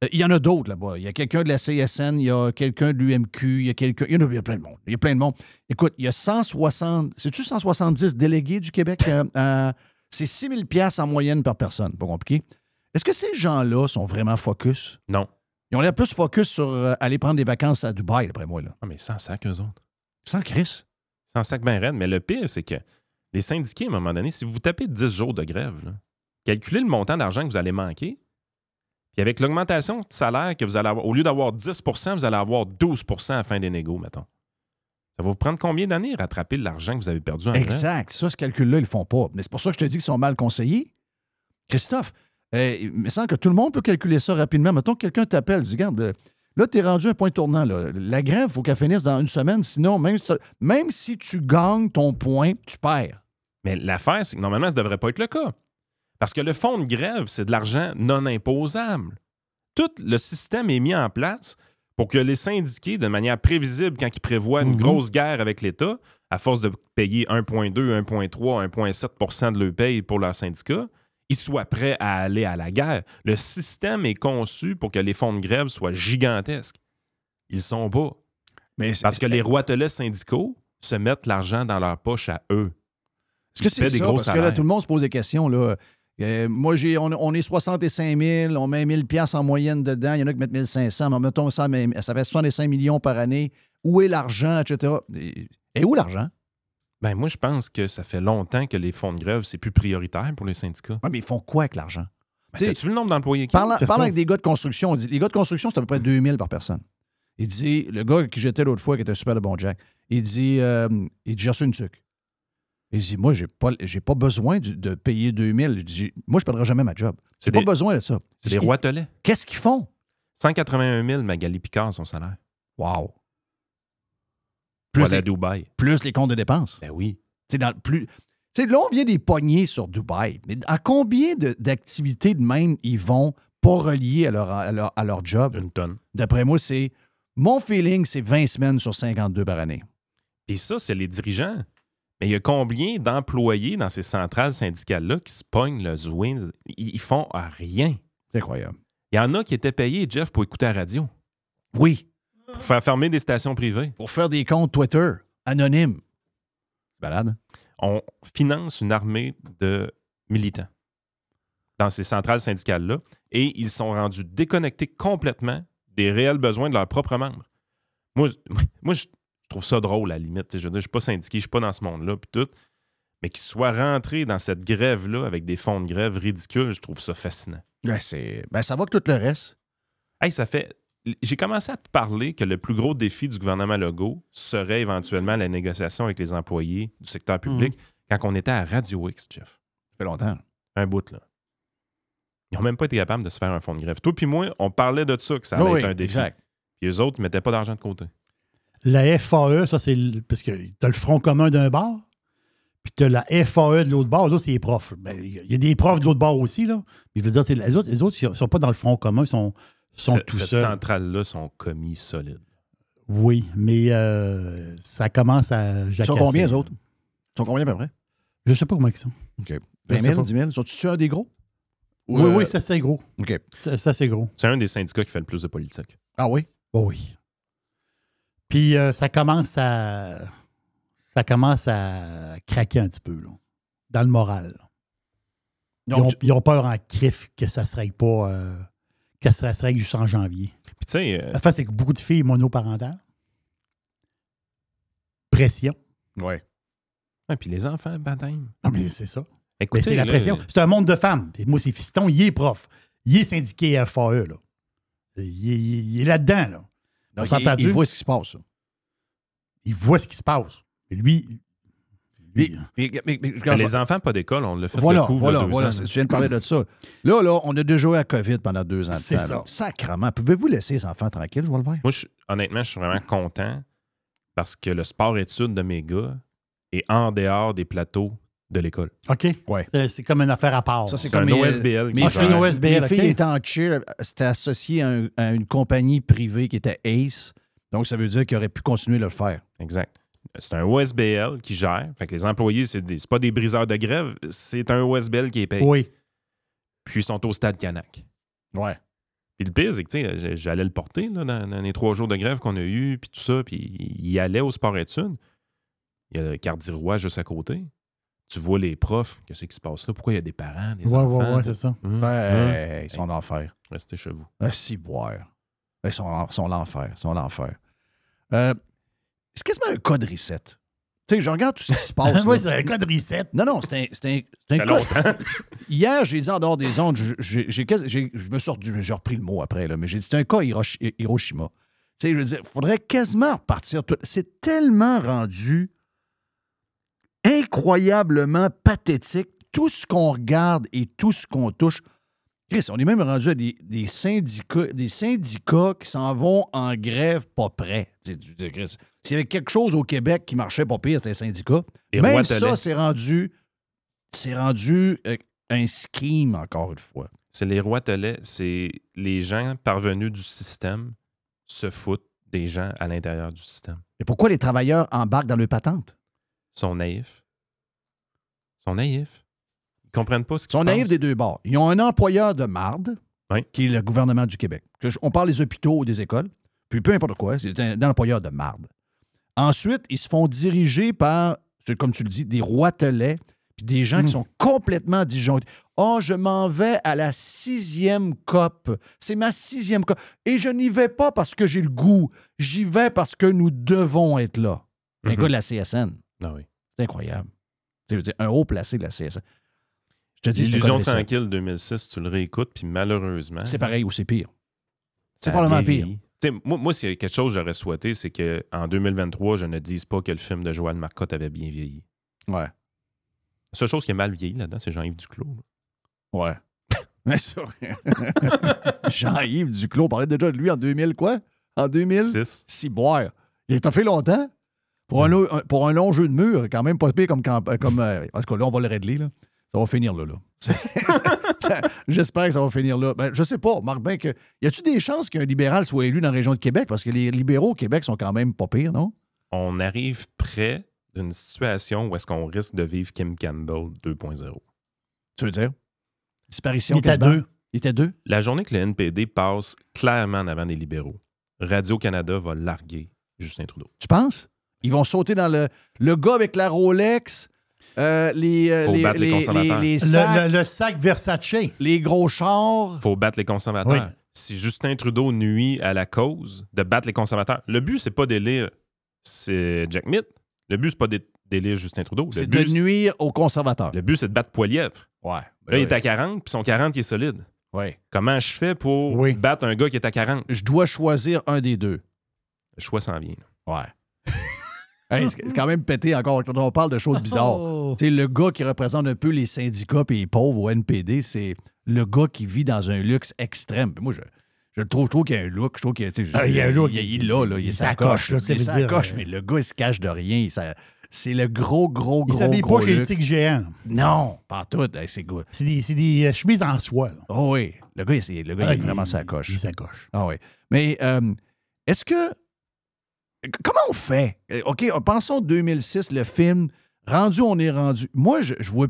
Euh, Il y en a d'autres là-bas. Il y a quelqu'un de la CSN, il y a quelqu'un de l'UMQ, il y a quelqu'un. Il y, a, il y a plein de monde. Il y a plein de monde. Écoute, il y a 160. C'est-tu 170 délégués du Québec? euh, euh, c'est 6 000 piastres en moyenne par personne. Pas compliqué. Est-ce que ces gens-là sont vraiment focus? Non. Ils ont l'air plus focus sur euh, aller prendre des vacances à Dubaï, d'après moi. Là. Ah, mais sans sac, eux autres. Sans Chris? Sans sac bien raide. Mais le pire, c'est que les syndiqués, à un moment donné, si vous tapez 10 jours de grève, calculez le montant d'argent que vous allez manquer. Puis avec l'augmentation de salaire que vous allez avoir, au lieu d'avoir 10% vous allez avoir 12% à fin des négos, mettons. Ça va vous prendre combien d'années rattraper l'argent que vous avez perdu en grève? Exact. Ça, ce calcul-là, ils le font pas. Mais c'est pour ça que je te dis qu'ils sont mal conseillés. Christophe, euh, il semble que tout le monde peut calculer ça rapidement. Mettons que quelqu'un t'appelle, dit Regarde, euh, là, tu es rendu à un point tournant. là. La grève, il faut qu'elle finisse dans une semaine. Sinon, même, si- même si tu gagnes ton point, tu perds. Mais l'affaire, c'est que normalement, ça ne devrait pas être le cas. Parce que le fonds de grève, c'est de l'argent non imposable. Tout le système est mis en place pour que les syndiqués, de manière prévisible, quand ils prévoient une Mhm. grosse guerre avec l'État, à force de payer 1,2, 1,3, 1,7% de leur paye pour leur syndicat, ils soient prêts à aller à la guerre. Le système est conçu pour que les fonds de grève soient gigantesques. Ils sont pas. Mais Parce que les roitelets syndicaux se mettent l'argent dans leur poche à eux. Est-ce que c'est des ça? Parce que là, tout le monde se pose des questions. Là. Euh, moi, j'ai, on, on est 65 000, on met 1000 pièces en moyenne dedans. Il y en a qui mettent 1500. Mais mettons ça, mais ça fait 65 millions par année. Où est l'argent, etc. Et, et où l'argent? Ben moi, je pense que ça fait longtemps que les fonds de grève, c'est plus prioritaire pour les syndicats. Ouais, mais ils font quoi avec l'argent? Ben, Tu T'as-tu le nombre d'employés qui Parlant, C'est parlant avec des gars de construction, on dit, les gars de construction, c'est à peu près 2000 par personne. Il dit, le gars qui j'étais l'autre fois, qui était super de bon Jack, il dit, euh, il dit, j'ai reçu une tuque. Il dit, moi, j'ai pas, j'ai pas besoin de payer 2000. Il dit, moi, je ne perdrai jamais ma job. J'ai pas besoin de ça. C'est des roitelets. Qu'est-ce qu'ils font? 181 000 Magali Picard, son salaire. Wow. Plus les- Dubaï. Plus les comptes de dépenses. Ben oui. C'est dans plus. Là, on vient des poignées sur Dubaï. Mais à combien d'activités de même ils vont pas reliées à leur, à leur, à leur job? Une tonne. D'après moi, c'est. Mon feeling, c'est 20 semaines sur 52 par année. Puis ça, c'est les dirigeants. Mais il y a combien d'employés dans ces centrales syndicales-là qui se pognent le zwin? Ils, ils font rien. C'est incroyable. Il y en a qui étaient payés, Jeff, pour écouter la radio. Oui. Pour faire fermer des stations privées. Pour faire des comptes Twitter anonymes. C'est malade. hein? On finance une armée de militants dans ces centrales syndicales-là et ils sont rendus déconnectés complètement des réels besoins de leurs propres membres. Moi, je- moi je trouve ça drôle, à la limite. Je veux dire, je ne suis pas syndiqué, je ne suis pas dans ce monde-là, puis tout. Mais qu'ils soient rentrés dans cette grève-là avec des fonds de grève ridicules, je trouve ça fascinant. Ouais, ben, ça va que tout le reste. Hey, ça fait. J'ai commencé à te parler que le plus gros défi du gouvernement Legault serait éventuellement la négociation avec les employés du secteur public quand on était à Radio X, Jeff. Ça fait longtemps. Un bout, là. Ils n'ont même pas été capables de se faire un fonds de grève. Toi puis moi, on parlait de ça, que ça allait Oui, être un défi. exact. Puis eux autres, ils ne mettaient pas d'argent de côté. La FAE, ça, c'est. Parce que tu as le front commun d'un bar, puis tu as la FAE de l'autre bord. Là, c'est les profs. Ben, Il y a des profs de l'autre bord aussi, là. Mais je veux dire, c'est- les autres, les autres, ils sont pas dans le front commun, ils sont, sont Cette- tout cette seuls. centrale-là sont commis solides. Oui, mais euh, ça commence à Ils sont combien, les autres? Ils sont combien à peu près? Je sais pas comment ils sont. OK. Je 20 sais 000, pas. 10 000? Sont-tu un des gros? Ou, Oui, euh, oui, ça c'est gros. OK. Ça, ça, c'est gros. C'est un des syndicats qui fait le plus de politique. Ah oui? Oh oui. Puis euh, ça commence à. Ça commence à craquer un petit peu, là, dans le moral. là. Ils, ont, tu- ils ont peur en crif que ça ne se règle pas. Euh, que ça se règle juste en janvier. Puis tu sais, euh, La face, c'est que beaucoup de filles monoparentales. Pression. Ouais. ah, puis les enfants, baptême. Non, mais c'est ça. Mais Écoutez, c'est la là, pression. C'est un monde de femmes. Puis moi, c'est fiston, il est prof. Il est syndiqué à FAE, là. Il est, il est- il est là-dedans, là. Donc, il, il voit ce qui se passe. ça. Il voit ce qui se passe. Et lui, mais- les enfants pas d'école, on l'a fait Voilà, le coup voilà, deux voilà. ans. Tu viens de parler de ça. Là, là, on a déjà joué à COVID pendant deux ans. de C'est temps, ça. Sacrement. Pouvez-vous laisser les enfants tranquilles, je vois le voir? Moi, je- honnêtement, je suis vraiment content parce que le sport-études de mes gars est en dehors des plateaux de l'école. OK. Ouais. C'est- comme une affaire à part. Ça, c'est comme un mes- OSBL. Mes filles, OSBL, mes filles étant en chill, c'était associé à, un- à une compagnie privée qui était Ace. Donc, ça veut dire qu'ils auraient pu continuer de le faire. Exact. C'est un OSBL qui gère. Fait que les employés, c'est des- c'est pas des briseurs de grève, c'est un OSBL qui est payé. Oui. Puis ils sont au stade Canac. Ouais. Puis le pire, c'est que tu sais, j- j'allais le porter là, dans, dans les trois jours de grève qu'on a eu, puis tout ça, puis il allait au sport-études. Il y a le Cardirois juste à côté. Tu vois les profs, qu'est-ce qui se passe là? Pourquoi il y a des parents, des Ouais, enfants? ouais, ouais, c'est ça. Ouais, hum. ils sont l'enfer. Restez chez vous. Ah, si, boire. Ils sont, sont l'enfer. Ils sont l'enfer. Euh, c'est quasiment un cas de reset. Tu sais, je regarde tout ce qui se passe. c'est un cas de reset. Non, non, c'est un, c'est. Hier, j'ai dit en dehors des ondes, je- j'ai, me suis sorti- j'ai repris le mot après, là, mais j'ai dit c'est un cas Hirosh- Hiroshima. Tu sais, je veux dire, il faudrait quasiment repartir. C'est tellement rendu incroyablement pathétique. Tout ce qu'on regarde et tout ce qu'on touche. Chris, on est même rendu à des, des syndicats, des syndicats qui s'en vont en grève pas Chris, S'il y avait quelque chose au Québec qui marchait pas pire, c'était les syndicats. Les Même ça, c'est rendu, c'est rendu euh, un scheme, encore une fois. C'est les rois telais, c'est les gens parvenus du système se foutent des gens à l'intérieur du système. Et pourquoi les travailleurs embarquent dans le patente? Ils sont naïfs. Ils sont naïfs. Ils comprennent pas ce Ils qui sont se naïfs passe. des deux bords. Ils ont un employeur de marde, Oui. qui est le gouvernement du Québec. Que je- On parle des hôpitaux ou des écoles, puis peu importe quoi, c'est un, un employeur de marde. Ensuite, ils se font diriger par, c'est comme tu le dis, des roitelets, puis des gens Mm. qui sont complètement disjonctés. Oh, je m'en vais à la sixième COP. C'est ma sixième COP. Et je n'y vais pas parce que j'ai le goût. J'y vais parce que nous devons être là. Un Mhm. gars de la CSN. Ah oui. C'est incroyable. Tu sais, je veux dire, un haut placé de la CSN. Te dis, c'est L'illusion tranquille 2006, tu le réécoutes, puis malheureusement. C'est pareil ou c'est pire. C'est probablement pire. vieilli. Tu sais, moi, moi s'il y a quelque chose que j'aurais souhaité, c'est qu'en 2023, je ne dise pas que le film de Joanne Marcotte avait bien vieilli. Ouais. La seule chose qui est mal vieilli là-dedans, c'est Jean-Yves Duclos. là. Ouais. Mais c'est vrai. Jean-Yves Duclos, on parlait déjà de lui en 2000, quoi? En 2000? Six. Si boire. Il a fait longtemps. Pour un, lo- un- pour un long jeu de mur, quand même pas pire comme. euh, comme euh, en tout cas, là, on va le régler. Là. Ça va finir là. là. J'espère que ça va finir là. Ben, je sais pas. Marc bien que. Y a-tu des chances qu'un libéral soit élu dans la région de Québec? Parce que les libéraux au Québec sont quand même pas pires, non? On arrive près d'une situation où est-ce qu'on risque de vivre Kim Campbell 2.0. Tu veux dire? Disparition Il était deux. Il était deux? La journée que le NPD passe clairement en avant des libéraux, Radio-Canada va larguer Justin Trudeau. Tu penses? Ils vont sauter dans le. Le gars avec la Rolex, euh, les, Faut les, battre les conservateurs. les Le, sacs, le- le sac Versace. les gros chars. faut battre les conservateurs. Oui. Si Justin Trudeau nuit à la cause de battre les conservateurs, le but, c'est pas d'élire c'est Jack Mitt. Le but, c'est pas d'é- d'élire Justin Trudeau. Le C'est de but, nuire aux conservateurs. le but, c'est de battre Poilievre. Ouais. Là, il est à 40, puis son 40, il est solide. Ouais. Comment je fais pour Oui. battre un gars qui est à 40? Je dois choisir un des deux. Le choix s'en vient. Ouais. Hey, c'est quand même pété encore quand on parle de choses bizarres. Oh. Le gars qui représente un peu les syndicats et les pauvres au NPD, c'est le gars qui vit dans un luxe extrême. Puis moi, je, je trouve, je trouve qu'il y a un look. Je trouve qu'il y a, Ah, il y a un look, Il, il- il, là, il il là, Il est veut sa dire, coche, euh, mais le gars, il se cache de rien. Ça- C'est le gros, gros, Il gros, s'habille gros pas chez cycle géant. Non, pas tout. Hey, c'est good. C'est des, c'est des euh, chemises en soie. là. Oh oui. Le gars, c'est- le gars Ah, il est vraiment sa coche. Il s'accroche. Ah oui. Mais euh, est-ce que. Comment on fait? Euh, OK, pensons 2006, le film. Rendu, on est rendu. Moi, je, je vois.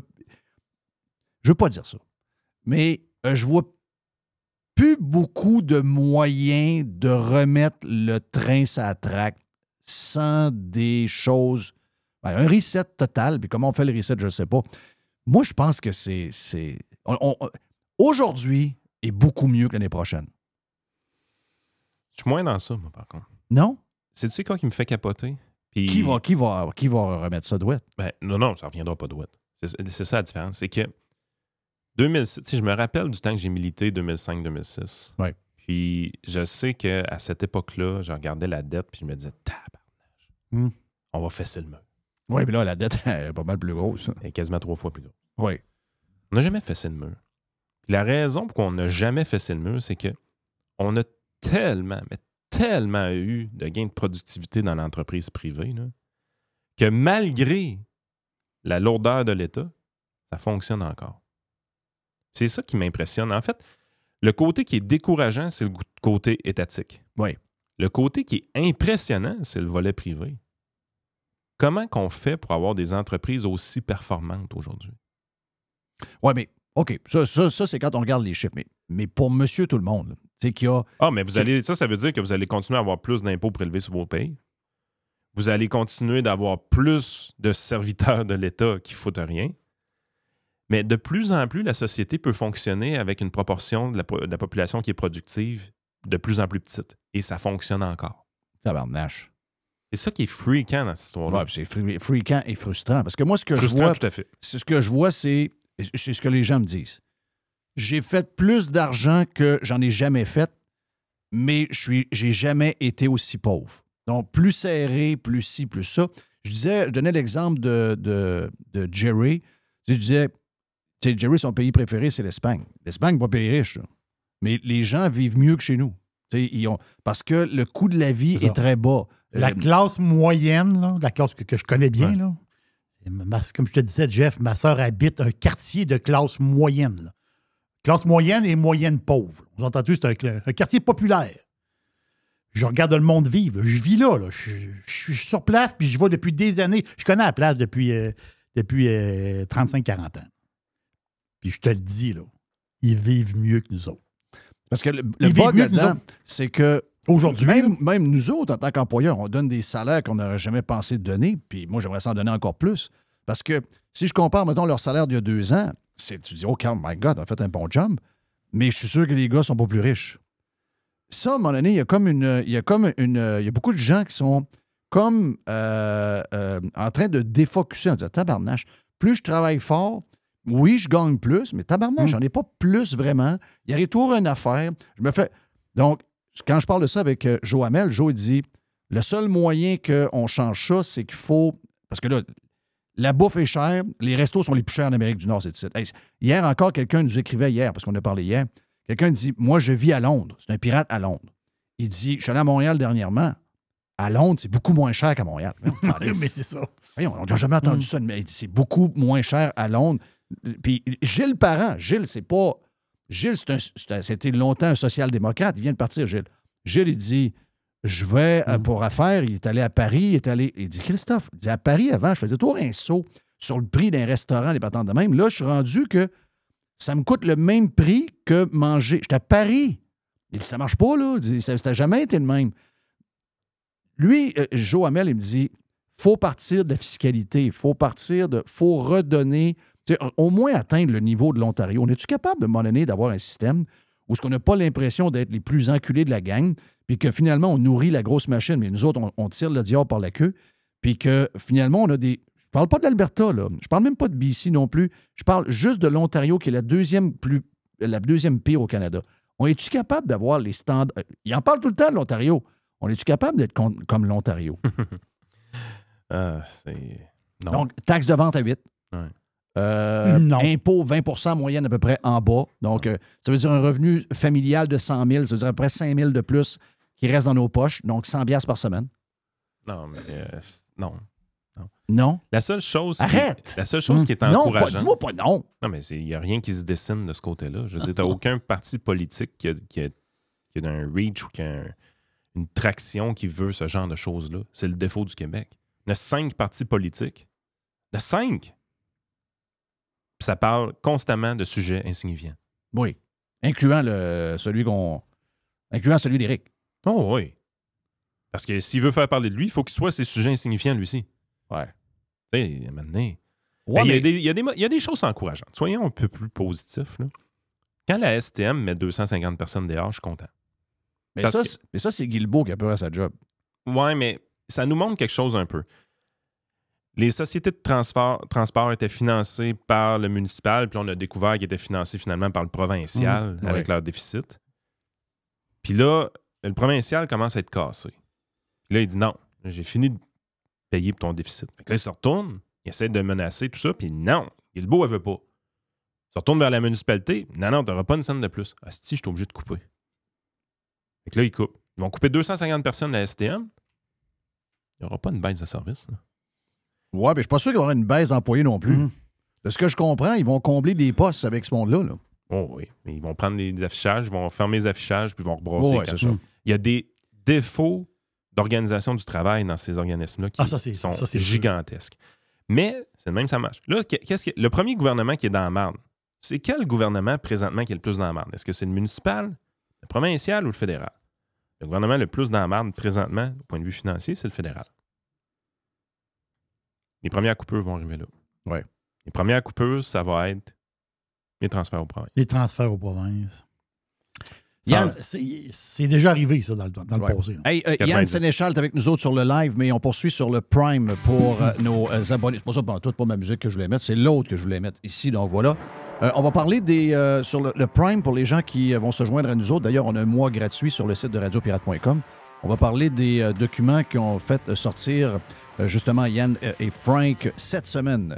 Je veux pas dire ça. Mais euh, je vois plus beaucoup de moyens de remettre le train sa traque sans des choses. ben, un reset total. Puis comment on fait le reset, je ne sais pas. Moi, je pense que c'est. Aujourd'hui est beaucoup mieux que l'année prochaine. Je suis moins dans ça, moi, par contre. Non? C'est tu sais quoi qui me fait capoter? Puis- Qui va, qui, va, qui va remettre ça douette? Ben, non, non, ça reviendra pas de ouette. C'est ça la différence. C'est que 2006, tu sais, je me rappelle du temps que j'ai milité 2005-2006. Ouais. Puis je sais qu'à cette époque-là, je regardais la dette puis je me disais, tabarnage, Hmm. on va fesser le mur. Oui, puis là, la dette est pas mal plus grosse. Elle est quasiment trois fois plus gros. Oui. On n'a jamais fessé le mur. Puis la raison pour qu'on n'a jamais fessé le mur, c'est que on a tellement, mais tellement eu de gains de productivité dans l'entreprise privée là, que malgré la lourdeur de l'État, ça fonctionne encore. C'est ça qui m'impressionne. En fait, le côté qui est décourageant, c'est le côté étatique. Oui. Le côté qui est impressionnant, c'est le volet privé. Comment qu'on fait pour avoir des entreprises aussi performantes aujourd'hui? Oui, mais OK, ça, ça, ça, c'est quand on regarde les chiffres. Mais, mais pour monsieur tout le monde, y a. Ah, mais vous allez, ça, ça veut dire que vous allez continuer à avoir plus d'impôts prélevés sur vos pays. Vous allez continuer d'avoir plus de serviteurs de l'État qui foutent rien. Mais de plus en plus, la société peut fonctionner avec une proportion de la, po- de la population qui est productive de plus en plus petite. Et ça fonctionne encore. Tabarnache. C'est ça qui est freakant dans cette histoire-là. Ouais, c'est freakant et frustrant. Parce que moi, ce que Frustrant, je vois. tout à fait. C'est ce que je vois, c'est. C'est ce que les gens me disent. J'ai fait plus d'argent que j'en ai jamais fait, mais je j'ai jamais été aussi pauvre. Donc, plus serré, plus ci, plus ça. Je disais, je donnais l'exemple de, de, de Jerry. Je disais, tu sais, Jerry, son pays préféré, c'est l'Espagne. L'Espagne n'est pas pays riche, là. mais les gens vivent mieux que chez nous. Ils ont, parce que le coût de la vie est très bas. La Euh, classe moyenne, là, la classe que, que je connais bien, là, comme je te disais, Jeff, ma soeur habite un quartier de classe moyenne. là. Classe moyenne et moyenne pauvre. Vous entendez, c'est un, quartier populaire. Je regarde le monde vivre. Je vis là. là. Je, je suis sur place, puis je vais depuis des années. Je connais la place depuis, euh, depuis 35-40 ans. Puis je te le dis, là, ils vivent mieux que nous autres. Parce que le, le bug là-dedans, c'est que Aujourd'hui, même, même nous autres, en tant qu'employeurs, on donne des salaires qu'on n'aurait jamais pensé de donner. Puis moi, j'aimerais s'en donner encore plus. Parce que si je compare, mettons, leur salaire d'il y a deux ans, c'est, tu dis, oh, my God, on a fait un bon job. Mais je suis sûr que les gars sont pas plus riches. Ça, à un moment donné, il y a comme une. Il y a comme une. Il y a beaucoup de gens qui sont comme euh, euh, en train de défocuser en disant tabarnache, plus je travaille fort, oui, je gagne plus, mais tabarnache, j'en ai pas plus vraiment. Il y a toujours une affaire. Je me fais. Donc, quand je parle de ça avec euh, Joe Hamel, Joe il dit le seul moyen qu'on change ça, c'est qu'il faut. Parce que là, la bouffe est chère, les restos sont les plus chers en Amérique du Nord, c'est. Hey, hier encore, quelqu'un nous écrivait hier, parce qu'on a parlé hier. Quelqu'un dit Moi, je vis à Londres. C'est un pirate à Londres. Il dit Je suis allé à Montréal dernièrement. À Londres, c'est beaucoup moins cher qu'à Montréal. mais c'est ça. Voyons, on n'a jamais entendu ça, mais il dit, c'est beaucoup moins cher à Londres. Puis Gilles Parent, Gilles, c'est pas. Gilles, c'était longtemps un social-démocrate. Il vient de partir, Gilles. Gilles, il dit Je vais euh, pour affaires. Il est allé à Paris. Il est allé. Il dit Christophe, il dit à Paris avant, je faisais toujours un saut sur le prix d'un restaurant, les patentes de même. Là, je suis rendu que ça me coûte le même prix que manger. J'étais à Paris. Il dit, ça marche pas, là. Il dit, ça n'a jamais été le même. Lui, euh, Joe Hamel, il me dit faut partir de la fiscalité, il faut partir de. faut redonner, au moins atteindre le niveau de l'Ontario. On est-tu capable, de un moment donné, d'avoir un système où ce qu'on n'a pas l'impression d'être les plus enculés de la gang, puis que finalement, on nourrit la grosse machine, mais nous autres, on, on tire le diable par la queue, puis que finalement, on a des. Je parle pas de l'Alberta, là. Je parle même pas de BC non plus. Je parle juste de l'Ontario, qui est la deuxième plus. la deuxième pire au Canada. On est-tu capable d'avoir les standards? euh, Il en parle tout le temps de l'Ontario. On est-tu capable d'être con- comme l'Ontario? Ah. Donc, taxe de vente à 8. Ouais. Euh, Non. Impôt 20% moyenne à peu près en bas. Donc, euh, ça veut dire un revenu familial de 100 000. Ça veut dire à peu près 5 000 de plus qui reste dans nos poches. Donc, 100 piastres par semaine. Non, mais euh, non. Non. La seule chose. qui- Arrête! la seule chose qui est Non, pas- encourageante. dis-moi pas non. Non, mais il n'y a rien qui se dessine de ce côté-là. Je veux dire, tu n'as aucun parti politique qui a, qui a- qui a un reach ou qui a un- une traction qui veut ce genre de choses-là. C'est le défaut du Québec. Il y a cinq partis politiques. Il y en a cinq. Puis ça parle constamment de sujets insignifiants. Oui. Incluant le, celui qu'on. Incluant celui d'Éric. Oh oui. Parce que s'il veut faire parler de lui, il faut qu'il soit ces sujets insignifiants lui aussi. Ouais. Tu sais, donné, Ouais, Ben, il, y a mais- des, il y a des mo- il y a des choses encourageantes. Soyons un peu plus positifs. là. Quand la STM met 250 personnes dehors, je suis content. Mais Parce ça, que- c'est- mais ça, c'est Guilbeault qui a peur à sa job. Ouais, mais ça nous montre quelque chose un peu. Les sociétés de transport, transport étaient financées par le municipal, puis on a découvert qu'ils étaient financés finalement par le provincial Mhm, avec ouais. leur déficit. Puis là, le provincial commence à être cassé. Puis là, il dit non, j'ai fini de payer pour ton déficit. Fait que là, il se retourne, il essaie de menacer tout ça, puis non, Guilbeault, elle veut pas. Il se retourne vers la municipalité, non, non, t'auras pas une scène de plus. Ah, si, je suis obligé de couper. Fait que là, il coupe. Ils vont couper 250 personnes de la STM. Il n'y aura pas une baisse de service. là. Ouais, mais je suis pas sûr qu'il y aura une baisse d'employés non plus. Mm. De ce que je comprends, ils vont combler des postes avec ce monde-là. là. Oh oui, ils vont prendre les affichages, ils vont fermer les affichages, puis ils vont rebrasser. Oh, ouais, quand-. Il y a des défauts d'organisation du travail dans ces organismes-là qui Ah, ça, sont ça, gigantesques. Mais c'est le même, ça marche. Là, qu'est-ce que, le premier gouvernement qui est dans la marde, c'est quel gouvernement présentement qui est le plus dans la marde? Est-ce que c'est le municipal, le provincial ou le fédéral? Le gouvernement le plus dans la marde présentement, au point de vue financier, c'est le fédéral. Les premières coupures vont arriver là. Ouais. Les premières coupures, ça va être les transferts aux provinces. Les transferts aux provinces. Yann- c'est déjà arrivé, ça, dans le, dans le Ouais. passé. Hey, euh, Yann 90. Sénéchal est avec nous autres sur le live, mais on poursuit sur le Prime pour euh, nos euh, abonnés. C'est pas ça, pas tout, pas ma musique que je voulais mettre, c'est l'autre que je voulais mettre ici, donc voilà. Euh, on va parler des, euh, sur le, le Prime pour les gens qui vont se joindre à nous autres. D'ailleurs, on a un mois gratuit sur le site de radiopirate.com. On va parler des euh, documents qui ont fait sortir euh, justement Yann et Frank cette semaine.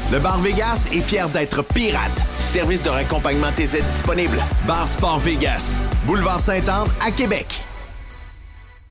Le Bar Vegas est fier d'être pirate. Service de raccompagnement TZ disponible. Bar Sport Vegas. Boulevard Saint-Anne à Québec.